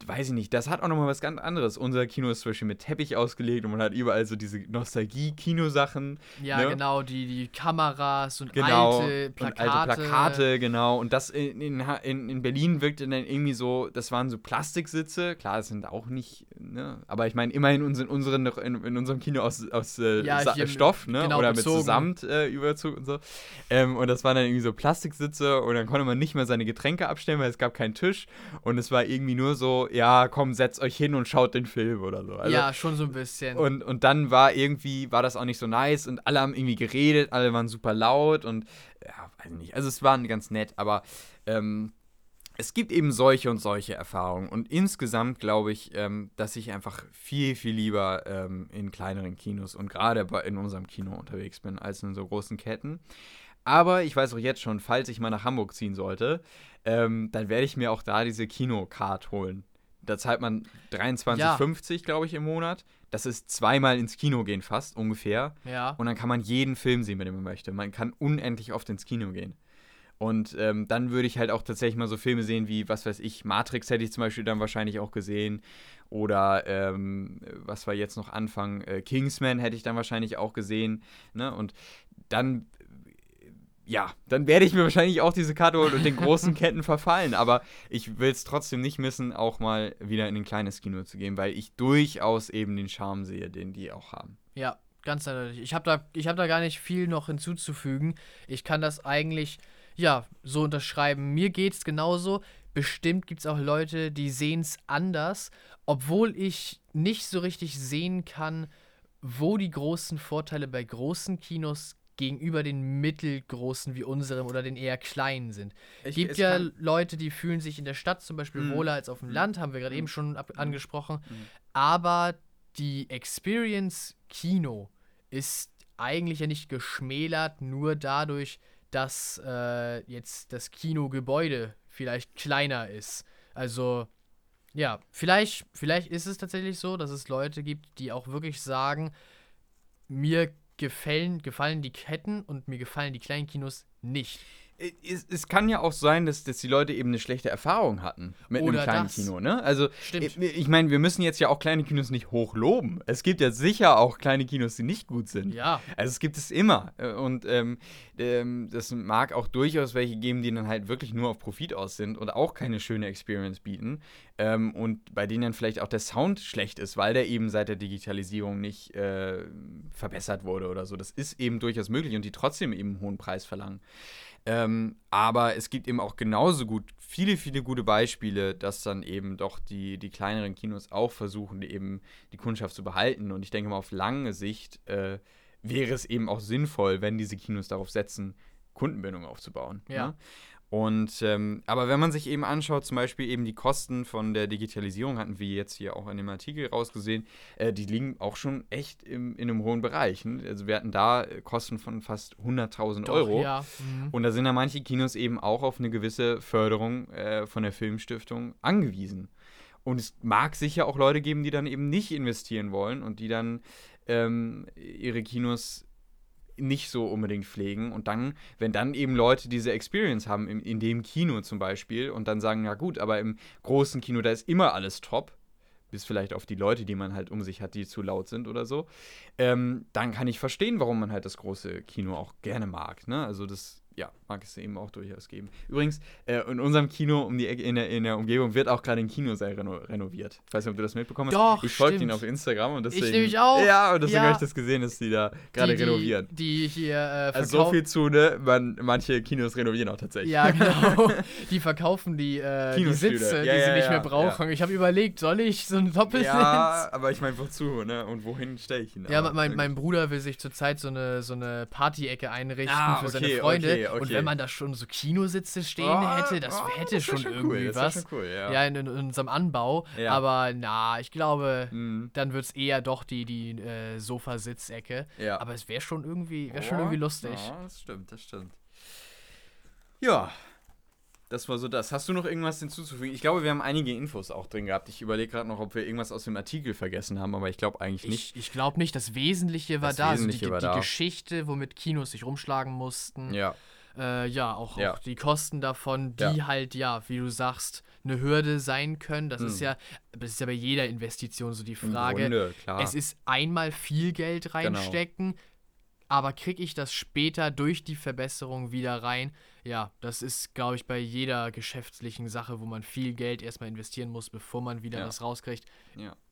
weiß ich nicht, das hat auch nochmal was ganz anderes. Unser Kino ist zum Beispiel mit Teppich ausgelegt und man hat überall so diese Nostalgie-Kinosachen. Ja, ne? genau, die, die Kameras und genau, alte Plakate. Und alte Plakate, genau. Und das in, in, in Berlin wirkte dann irgendwie so, das waren so Plastiksitze. Klar, das sind auch nicht, ne? aber ich meine, immerhin in, unseren, in, in unserem Kino aus, aus äh, ja, Stoff, ne? Genau, Oder bezogen. mit Samtüberzug äh, und so. Ähm, und das waren dann irgendwie so Plastiksitze und dann konnte man nicht mehr seine Getränke abstellen, weil es gab keinen Tisch. Und es war irgendwie nur so, ja, komm, setzt euch hin und schaut den Film oder so. Also, ja, schon so ein bisschen. Und, und dann war irgendwie, war das auch nicht so nice und alle haben irgendwie geredet, alle waren super laut und ja, weiß nicht. Also es war ganz nett, aber ähm, es gibt eben solche und solche Erfahrungen. Und insgesamt glaube ich, ähm, dass ich einfach viel, viel lieber ähm, in kleineren Kinos und gerade in unserem Kino unterwegs bin, als in so großen Ketten. Aber ich weiß auch jetzt schon, falls ich mal nach Hamburg ziehen sollte, ähm, dann werde ich mir auch da diese Kinocard holen. Da zahlt man 23,50, ja. glaube ich, im Monat. Das ist zweimal ins Kino gehen fast, ungefähr. Ja. Und dann kann man jeden Film sehen, wenn man möchte. Man kann unendlich oft ins Kino gehen. Und ähm, dann würde ich halt auch tatsächlich mal so Filme sehen wie, was weiß ich, Matrix hätte ich zum Beispiel dann wahrscheinlich auch gesehen. Oder ähm, was war jetzt noch Anfang? Äh, Kingsman hätte ich dann wahrscheinlich auch gesehen. Ne? Und dann ja, dann werde ich mir wahrscheinlich auch diese Karte holen und den großen Ketten verfallen. Aber ich will es trotzdem nicht missen, auch mal wieder in ein kleines Kino zu gehen, weil ich durchaus eben den Charme sehe, den die auch haben. Ja, ganz eindeutig. Ich habe da, hab da gar nicht viel noch hinzuzufügen. Ich kann das eigentlich, ja, so unterschreiben. Mir geht es genauso. bestimmt gibt es auch Leute, die sehen es anders, obwohl ich nicht so richtig sehen kann, wo die großen Vorteile bei großen Kinos gegenüber den mittelgroßen wie unserem oder den eher kleinen sind. Es gibt ja Leute, die fühlen sich in der Stadt zum Beispiel mm. wohler als auf dem mm. Land, haben wir gerade mm. eben schon mhm. angesprochen. Mhm. Aber die Experience Kino ist eigentlich ja nicht geschmälert, nur dadurch, dass äh, jetzt das Kinogebäude vielleicht kleiner ist. Also, ja, vielleicht, vielleicht ist es tatsächlich so, dass es Leute gibt, die auch wirklich sagen, mir gefallen, gefallen die Ketten und mir gefallen die kleinen Kinos nicht es, es, kann ja auch sein, dass, dass die Leute eben eine schlechte Erfahrung hatten mit Oder einem kleinen das. Kino, ne? Also, Stimmt. ich, meine, wir müssen jetzt ja auch kleine Kinos nicht hochloben. Es gibt ja sicher auch kleine Kinos, die nicht gut sind. Ja. Also, es gibt es immer. Und ähm, ähm, das mag auch durchaus welche geben, die dann halt wirklich nur auf Profit aus sind und auch keine schöne Experience bieten. Ähm, und bei denen dann vielleicht auch der Sound schlecht ist, weil der eben seit der Digitalisierung nicht äh, verbessert wurde oder so. Das ist eben durchaus möglich und die trotzdem eben einen hohen Preis verlangen. Ähm, aber es gibt eben auch genauso gut viele, viele gute Beispiele, dass dann eben doch die, die kleineren Kinos auch versuchen, eben die Kundschaft zu behalten. Und ich denke mal, auf lange Sicht äh, wäre es eben auch sinnvoll, wenn diese Kinos darauf setzen, Kundenbindung aufzubauen. Ja. Ne? Und ähm, aber wenn man sich eben anschaut, zum Beispiel eben die Kosten von der Digitalisierung, hatten wir jetzt hier auch in dem Artikel rausgesehen, äh, die liegen auch schon echt im, in einem hohen Bereich. Ne? Also wir hatten da äh, Kosten von fast 100.000 Euro. Ja. Mhm. Und da sind ja manche Kinos eben auch auf eine gewisse Förderung äh, von der Filmstiftung angewiesen. Und es mag sicher auch Leute geben, die dann eben nicht investieren wollen und die dann ähm, ihre Kinos nicht so unbedingt pflegen. Und dann, wenn dann eben Leute diese Experience haben, in, in dem Kino zum Beispiel, und dann sagen, ja gut, aber im großen Kino, da ist immer alles top, bis vielleicht auf die Leute, die man halt um sich hat, die zu laut sind oder so, ähm, dann kann ich verstehen, warum man halt das große Kino auch gerne mag. Ne? Also das ja, mag es eben auch durchaus geben. Übrigens, äh, in unserem Kino um die Ecke, in der, in der Umgebung wird auch gerade ein Kinosaal reno renoviert. Ich weiß nicht, ob du das mitbekommen hast. Doch, ich folge ihn auf Instagram und deswegen. Ich nämlich auch. Ja, und deswegen ja. habe ich das gesehen, dass die da gerade renovieren. Die hier äh, Also so viel zu, ne? Man, manche Kinos renovieren auch tatsächlich. Ja, genau. die verkaufen die, äh, die Sitze, ja, die ja, sie nicht mehr brauchen. Ich habe überlegt, soll ich so ein Doppelsitz? Ja, aber ich meine, wozu, ne? Und wohin stelle ich ihn? Ja, mein, mein Bruder will sich zurzeit so eine, so eine Party-Ecke einrichten ah, für okay, seine Freunde. Okay, okay. Und wenn man da schon so Kinositze stehen oh, hätte, das oh, hätte das schon, schon irgendwie cool. was. Schon cool, ja. ja in, in, unserem Anbau. Ja. Aber na, ich glaube, mhm. dann wird es eher doch die, die äh, Sofasitzecke. Ja. Aber es wäre schon irgendwie, wäre schon irgendwie lustig. Ja, das stimmt, das stimmt. Ja, das war so das. Hast du noch irgendwas hinzuzufügen? Ich glaube, wir haben einige Infos auch drin gehabt. Ich überlege gerade noch, ob wir irgendwas aus dem Artikel vergessen haben, aber ich glaube eigentlich nicht. Ich, ich glaube nicht. Das Wesentliche war das da. Wesentliche also die, war die da. Geschichte, womit Kinos sich rumschlagen mussten. Ja. Äh, ja, auch, ja. auch die Kosten davon, die ja. halt, ja, wie du sagst, eine Hürde sein können. Das hm. ist ja, das ist ja bei jeder Investition so die Frage. Grunde, es ist einmal viel Geld genau. reinstecken, genau. aber kriege ich das später durch die Verbesserung wieder rein? Ja, das ist, glaube ich, bei jeder geschäftlichen Sache, wo man viel Geld erstmal investieren muss, bevor man wieder ja. was rauskriegt,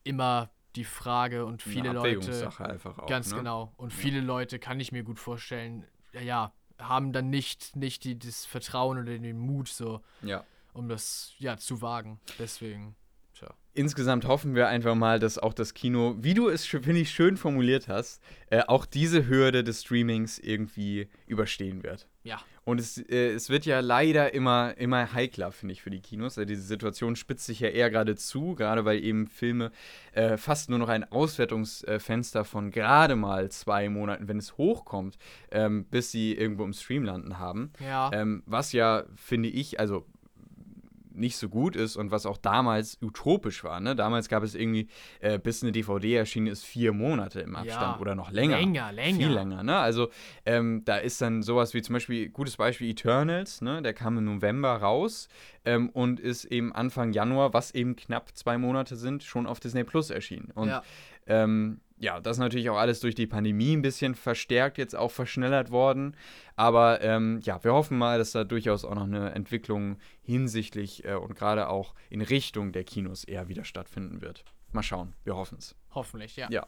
immer die Frage und viele Leute. Einfach auch, ganz ne? genau. Und viele Leute kann ich mir gut vorstellen, ja, haben dann nicht, nicht die, das Vertrauen oder den Mut so, ja. um das ja zu wagen. Deswegen. Tja. Insgesamt hoffen wir einfach mal, dass auch das Kino, wie du es, finde ich, schön formuliert hast, äh, auch diese Hürde des Streamings irgendwie überstehen wird. Ja. Und es, äh, es wird ja leider immer, immer heikler, finde ich, für die Kinos. Also diese Situation spitzt sich ja eher gerade zu, gerade weil eben Filme äh, fast nur noch ein Auswertungsfenster von gerade mal zwei Monaten, wenn es hochkommt, ähm, bis sie irgendwo im Stream landen haben. Ja. Ähm, was ja, finde ich, also nicht so gut ist und was auch damals utopisch war. Ne? Damals gab es irgendwie, äh, bis eine DVD erschienen ist, vier Monate im Abstand ja, oder noch länger. Länger, länger. Viel länger. Ne? Also ähm, da ist dann sowas wie zum Beispiel, gutes Beispiel Eternals, ne? der kam im November raus ähm, und ist eben Anfang Januar, was eben knapp zwei Monate sind, schon auf Disney Plus erschienen. Und ja. ähm, ja, das ist natürlich auch alles durch die Pandemie ein bisschen verstärkt, jetzt auch verschnellert worden. Aber ähm, ja, wir hoffen mal, dass da durchaus auch noch eine Entwicklung hinsichtlich äh, und gerade auch in Richtung der Kinos eher wieder stattfinden wird. Mal schauen, wir hoffen es. Hoffentlich, ja. Ja.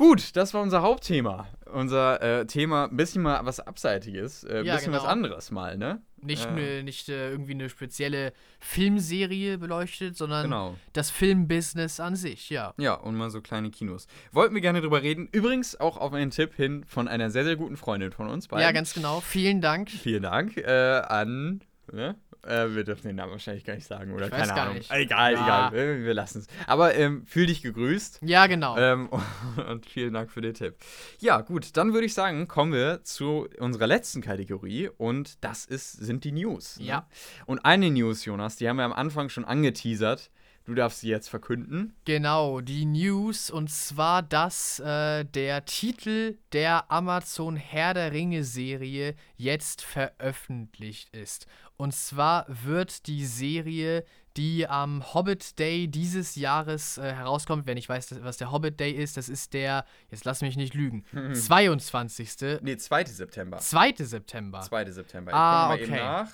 Gut, das war unser Hauptthema. Unser äh, Thema, ein bisschen mal was Abseitiges, ein äh, Ja, bisschen was genau. anderes mal, ne? Nicht, Äh. nicht äh, irgendwie eine spezielle Filmserie beleuchtet, sondern Genau. das Filmbusiness an sich, ja. Ja, und mal so kleine Kinos. Wollten wir gerne drüber reden. Übrigens auch auf einen Tipp hin von einer sehr, sehr guten Freundin von uns beiden. Ja, ganz genau. Vielen Dank. Vielen Dank äh, an. Ne? Äh, wir dürfen den Namen wahrscheinlich gar nicht sagen, oder? Ich Keine Ahnung. nicht. Egal, Ja. egal. Wir, wir lassen es. Aber ähm, fühl dich gegrüßt. Ja, genau. Ähm, und vielen Dank für den Tipp. Ja, gut, dann würde ich sagen, kommen wir zu unserer letzten Kategorie und das ist, sind die News. Ne? Ja. Und eine News, Jonas, die haben wir am Anfang schon angeteasert. Du darfst sie jetzt verkünden. Genau, die News und zwar, dass äh, der Titel der Amazon Herr der Ringe Serie jetzt veröffentlicht ist. Und zwar wird die Serie, die am Hobbit Day dieses Jahres äh, herauskommt, wenn ich weiß, was der Hobbit Day ist, das ist der, jetzt lass mich nicht lügen, 22. Nee, 2. September. 2. September. 2. September. Ich Ah, gucke mal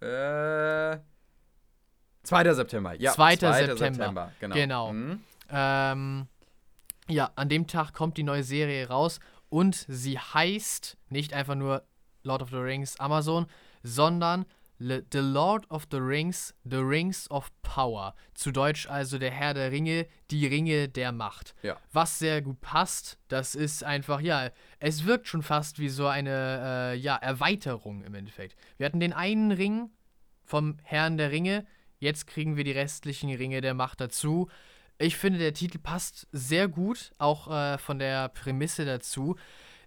nach. Äh, 2. September. Ja, 2. 2. September. Genau. Genau. Mhm. Ähm, ja, an dem Tag kommt die neue Serie raus und sie heißt nicht einfach nur Lord of the Rings Amazon, sondern The Lord of the Rings, The Rings of Power. Zu Deutsch also der Herr der Ringe, die Ringe der Macht. Ja. Was sehr gut passt, das ist einfach, ja, es wirkt schon fast wie so eine, äh, ja, Erweiterung im Endeffekt. Wir hatten den einen Ring vom Herrn der Ringe, jetzt kriegen wir die restlichen Ringe der Macht dazu. Ich finde, der Titel passt sehr gut, auch äh, von der Prämisse dazu.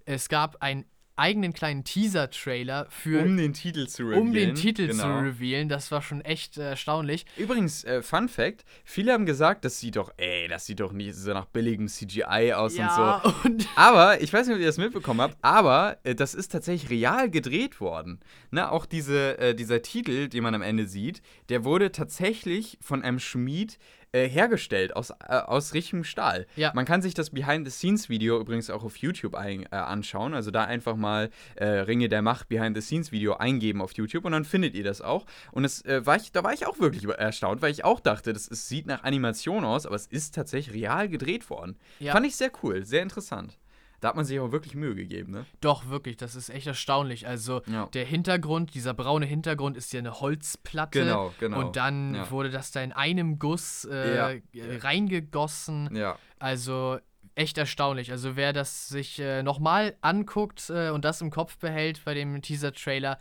Es gab einen eigenen kleinen Teaser-Trailer für, Um den Titel zu revealen. um den Titel zu genau. revealen. Das war schon echt äh, erstaunlich. Übrigens, äh, Fun Fact: Viele haben gesagt, das sieht doch, ey, das sieht doch nicht so nach billigem CGI aus und so. und Aber, ich weiß nicht, ob ihr das mitbekommen habt, aber äh, das ist tatsächlich real gedreht worden. Ne, auch diese, äh, dieser Titel, den man am Ende sieht, der wurde tatsächlich von einem Schmied äh, hergestellt aus, äh, aus richtigem Stahl. Ja. Man kann sich das Behind-the-Scenes-Video übrigens auch auf YouTube ein, äh, anschauen. Also da einfach mal äh, Ringe der Macht Behind-the-Scenes-Video eingeben auf YouTube und dann findet ihr das auch. Und es, äh, war ich, da war ich auch wirklich erstaunt, weil ich auch dachte, das ist, sieht nach Animation aus, aber es ist tatsächlich real gedreht worden. Ja. Fand ich sehr cool, sehr interessant. Da hat man sich auch wirklich Mühe gegeben, ne? Doch, wirklich, das ist echt erstaunlich. Also Ja. der Hintergrund, dieser braune Hintergrund ist ja eine Holzplatte. Genau, genau. Und dann Ja. wurde das da in einem Guss äh, reingegossen. Ja. Also echt erstaunlich. Also wer das sich äh, nochmal anguckt äh, und das im Kopf behält bei dem Teaser-Trailer,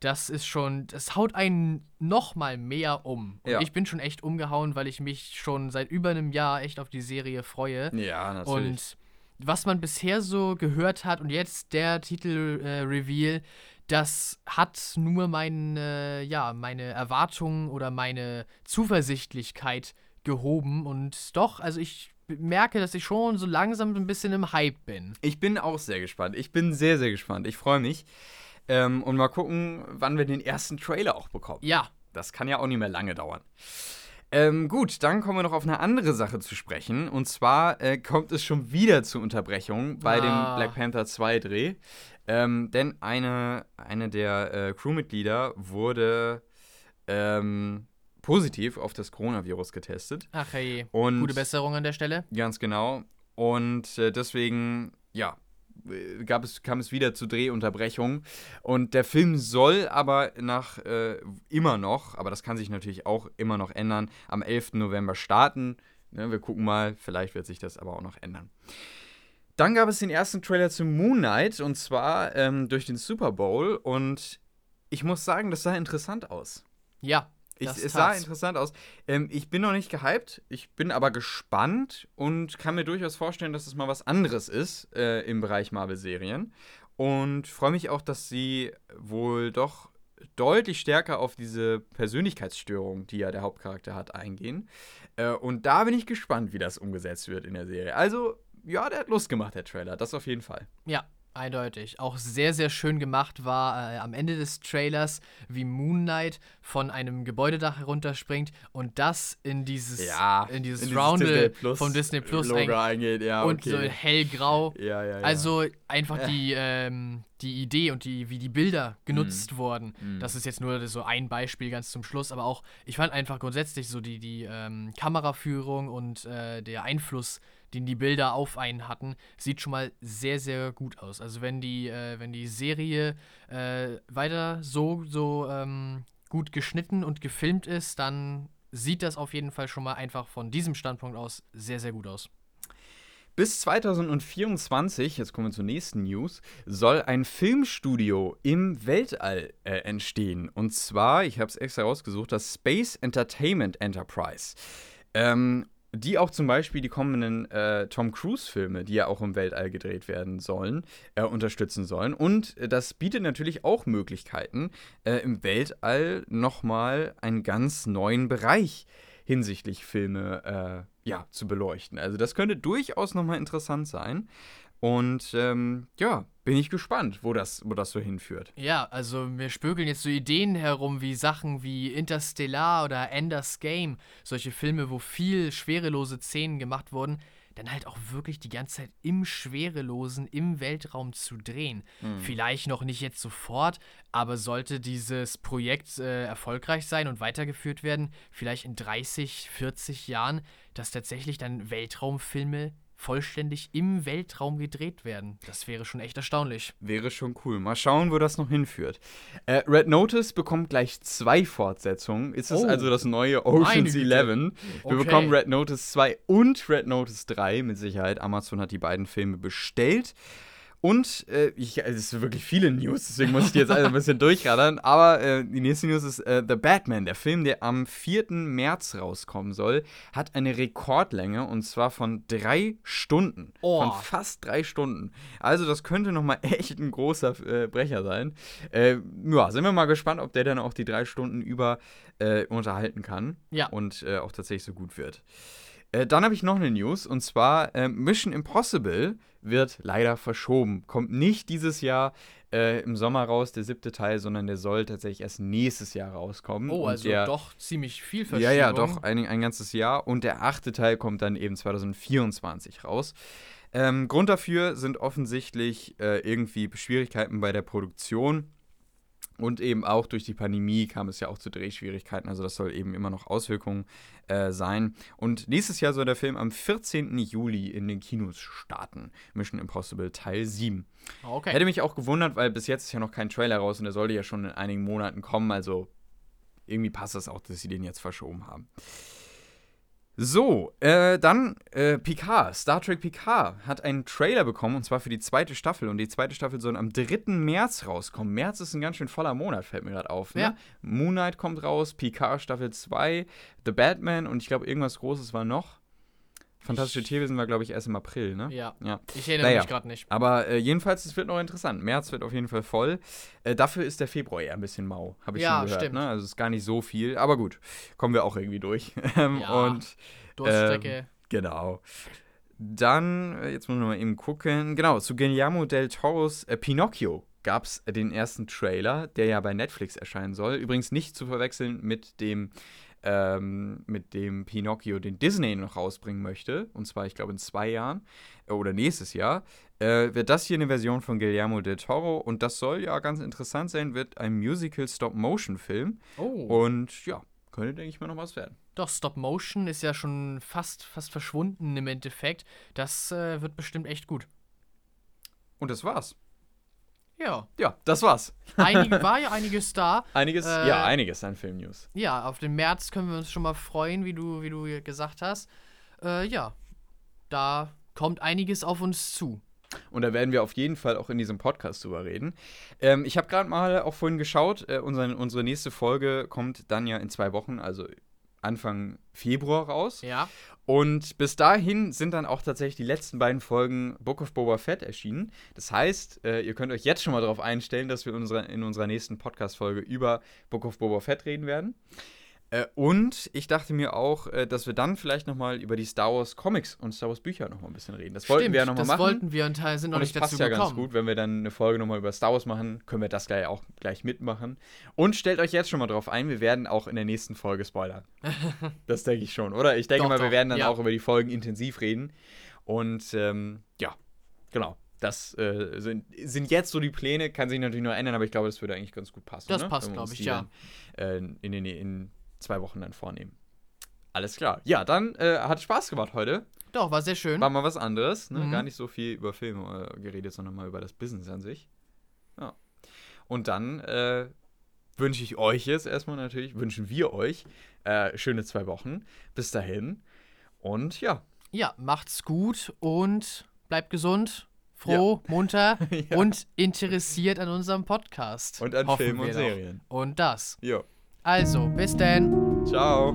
das ist schon, das haut einen nochmal mehr um. Und Ja. ich bin schon echt umgehauen, weil ich mich schon seit über einem Jahr echt auf die Serie freue. Ja, natürlich. Und was man bisher so gehört hat und jetzt der Titel-Reveal, das hat nur mein, äh, ja, meine Erwartungen oder meine Zuversichtlichkeit gehoben. Und doch, also ich merke, dass ich schon so langsam ein bisschen im Hype bin. ich bin auch sehr gespannt. Ich bin sehr, sehr gespannt. Ich freue mich. Ähm, und mal gucken, wann wir den ersten Trailer auch bekommen. Ja, Das kann ja auch nicht mehr lange dauern. Ähm, gut, dann kommen wir noch auf eine andere Sache zu sprechen. Und zwar äh, kommt es schon wieder zu Unterbrechungen bei Ah. dem Black Panther 2 Dreh. Ähm, denn eine, eine der äh, Crewmitglieder wurde ähm, positiv auf das Coronavirus getestet. ach hey. Und Gute Besserung an der Stelle. Ganz genau. Und äh, deswegen, ja, gab es, kam es wieder zu Drehunterbrechungen. Und der Film soll aber nach äh, immer noch, aber das kann sich natürlich auch immer noch ändern, am 11. November starten. Ne, wir gucken mal, vielleicht wird sich das aber auch noch ändern. Dann gab es den ersten Trailer zu Moon Knight und zwar ähm, durch den Super Bowl. Und ich muss sagen, das sah interessant aus. Ja. Ich, es sah tat's. interessant aus. Ähm, ich bin noch nicht gehypt, ich bin aber gespannt und kann mir durchaus vorstellen, dass es mal was anderes ist äh, im Bereich Marvel-Serien. Und freue mich auch, dass sie wohl doch deutlich stärker auf diese Persönlichkeitsstörung, die ja der Hauptcharakter hat, eingehen. Äh, und da bin ich gespannt, wie das umgesetzt wird in der Serie. Also, ja, der hat Lust gemacht, der Trailer, das auf jeden Fall. Ja, eindeutig. Auch sehr, sehr schön gemacht war äh, am Ende des Trailers, wie Moon Knight von einem Gebäudedach herunterspringt und das in dieses, in dieses Roundel vom Disney Plus Logo ein- eingeht, ja, und so hellgrau. ja, ja, ja. Also einfach die, ähm, die Idee und die, wie die Bilder genutzt Mhm. wurden. Das ist jetzt nur so ein Beispiel ganz zum Schluss, aber auch, ich fand einfach grundsätzlich so die, die ähm, Kameraführung und äh, der Einfluss, den die Bilder auf einen hatten, sieht schon mal sehr, sehr gut aus. Also wenn die, äh, wenn die Serie äh, weiter so, so ähm, gut geschnitten und gefilmt ist, dann sieht das auf jeden Fall schon mal einfach von diesem Standpunkt aus sehr, sehr gut aus. Bis 2024, jetzt kommen wir zur nächsten News, soll ein Filmstudio im Weltall äh, entstehen. Und zwar, ich habe es extra rausgesucht, das Space Entertainment Enterprise. Ähm, die auch zum Beispiel die kommenden äh, Tom Cruise-Filme, die ja auch im Weltall gedreht werden sollen, äh, unterstützen sollen. Und äh, das bietet natürlich auch Möglichkeiten, äh, im Weltall nochmal einen ganz neuen Bereich hinsichtlich Filme äh, ja, zu beleuchten. Also das könnte durchaus nochmal interessant sein. Und ähm, ja, bin ich gespannt, wo das, wo das so hinführt. Ja, also mir spökeln jetzt so Ideen herum wie Sachen wie Interstellar oder Ender's Game, solche Filme, wo viel schwerelose Szenen gemacht wurden, dann halt auch wirklich die ganze Zeit im Schwerelosen, im Weltraum zu drehen. Mhm. Vielleicht noch nicht jetzt sofort, aber sollte dieses Projekt äh, erfolgreich sein und weitergeführt werden, vielleicht in 30, 40 Jahren, dass tatsächlich dann Weltraumfilme vollständig im Weltraum gedreht werden. Das wäre schon echt erstaunlich. Wäre schon cool. Mal schauen, wo das noch hinführt. Äh, Red Notice bekommt gleich zwei Fortsetzungen. Ist es oh. also das neue Ocean's 11? Wir okay. bekommen Red Notice 2 und Red Notice 3 mit Sicherheit. Amazon hat die beiden Filme bestellt. Und äh, ich, es ist wirklich viele News, deswegen muss ich die jetzt also ein bisschen durchradern. Aber äh, die nächste News ist äh, The Batman. Der Film, der am 4. März rauskommen soll, hat eine Rekordlänge und zwar von drei Stunden. Oh. Von fast drei Stunden. Also, das könnte nochmal echt ein großer äh, Brecher sein. Äh, ja, sind wir mal gespannt, ob der dann auch die drei Stunden über äh, unterhalten kann. Ja. Und auch tatsächlich so gut wird. Dann habe ich noch eine News und zwar Mission Impossible wird leider verschoben. Kommt nicht dieses Jahr äh, im Sommer raus, der siebte Teil, sondern der soll tatsächlich erst nächstes Jahr rauskommen. Oh, also der, doch ziemlich viel Verschiebung. Ja, ja, doch, ein, ein ganzes Jahr. Und der achte Teil kommt dann eben 2024 raus. Ähm, Grund dafür sind offensichtlich äh, irgendwie Schwierigkeiten bei der Produktion. Und eben auch durch die Pandemie kam es ja auch zu Drehschwierigkeiten. Also das soll eben immer noch Auswirkungen äh, sein. Und nächstes Jahr soll der Film am 14. Juli in den Kinos starten. Mission Impossible Teil 7. Okay. Hätte mich auch gewundert, weil bis jetzt ist ja noch kein Trailer raus und der sollte ja schon in einigen Monaten kommen. Also irgendwie passt das auch, dass sie den jetzt verschoben haben. So, äh, dann äh, Picard, Star Trek Picard hat einen Trailer bekommen und zwar für die zweite Staffel und die zweite Staffel soll am 3. März rauskommen. März ist ein ganz schön voller Monat, fällt mir gerade auf. Ne? Ja. Moon Knight kommt raus, Picard Staffel 2, The Batman und ich glaube irgendwas Großes war noch. Fantastische Tierwesen war, glaube ich, erst im April, ne? Ja. ja. Ich erinnere naja. mich gerade nicht. Aber äh, jedenfalls, es wird noch interessant. März wird auf jeden Fall voll. Äh, dafür ist der Februar eher ein bisschen mau, habe ich ja, schon gehört. Stimmt. Ne? Also es ist gar nicht so viel. Aber gut, kommen wir auch irgendwie durch. Ähm, ja, und Durststrecke. Ähm, genau. Dann, äh, jetzt muss man mal eben gucken. Genau, zu Guillermo del Toros äh, Pinocchio gab es den ersten Trailer, der ja bei Netflix erscheinen soll. Übrigens nicht zu verwechseln mit dem ähm, mit dem Pinocchio, den Disney noch rausbringen möchte, und zwar, ich glaube, in zwei Jahren äh, oder nächstes Jahr, äh, wird das hier eine Version von Guillermo del Toro und das soll ja ganz interessant sein, wird ein Musical-Stop-Motion-Film. Oh. Und ja, könnte, denke ich mal, noch was werden. Doch, Stop Motion ist ja schon fast, fast verschwunden im Endeffekt. Das äh, wird bestimmt echt gut. Und das war's. Ja. Ja, das war's. Einige, war ja einiges da. Einiges, äh, ja, einiges an Filmnews. Ja, auf den März können wir uns schon mal freuen, wie du, wie du gesagt hast. Äh, ja, da kommt einiges auf uns zu. Und da werden wir auf jeden Fall auch in diesem Podcast drüber reden. Ähm, ich habe gerade mal auch vorhin geschaut, äh, unsere, unsere nächste Folge kommt dann ja in zwei Wochen, also Anfang Februar raus. Ja. Und bis dahin sind dann auch tatsächlich die letzten beiden Folgen Book of Boba Fett erschienen. Das heißt, äh, ihr könnt euch jetzt schon mal darauf einstellen, dass wir unsere, in unserer nächsten Podcast-Folge über Book of Boba Fett reden werden. Äh, und ich dachte mir auch, äh, dass wir dann vielleicht nochmal über die Star Wars Comics und Star Wars Bücher nochmal ein bisschen reden. Das wollten wir ja nochmal machen. Das wollten wir und sind noch und nicht dazu passt ja gekommen. ganz gut, wenn wir dann eine Folge nochmal über Star Wars machen, können wir das gleich auch gleich mitmachen. Und stellt euch jetzt schon mal drauf ein, wir werden auch in der nächsten Folge spoilern. das denke ich schon, oder? Ich denke doch, mal, doch, wir werden dann ja. auch über die Folgen intensiv reden. Und ähm, ja, genau. Das äh, sind, sind, jetzt so die Pläne, kann sich natürlich noch ändern, aber ich glaube, das würde eigentlich ganz gut passen. Das ne? passt, glaube ich, ja. Dann, äh, in den in zwei Wochen dann vornehmen. Alles klar. Ja, dann äh, hat Spaß gemacht heute. Doch, war sehr schön. War mal was anderes. Ne? Mhm. Gar nicht so viel über Filme äh, geredet, sondern mal über das Business an sich. Ja. Und dann äh, wünsche ich euch jetzt erstmal natürlich, wünschen wir euch äh, schöne zwei Wochen. Bis dahin. Und ja. Ja, macht's gut und bleibt gesund, froh, munter Ja. und interessiert an unserem Podcast. Und an Filmen und. Serien. Und das. Jo. Also, bis denn. Ciao.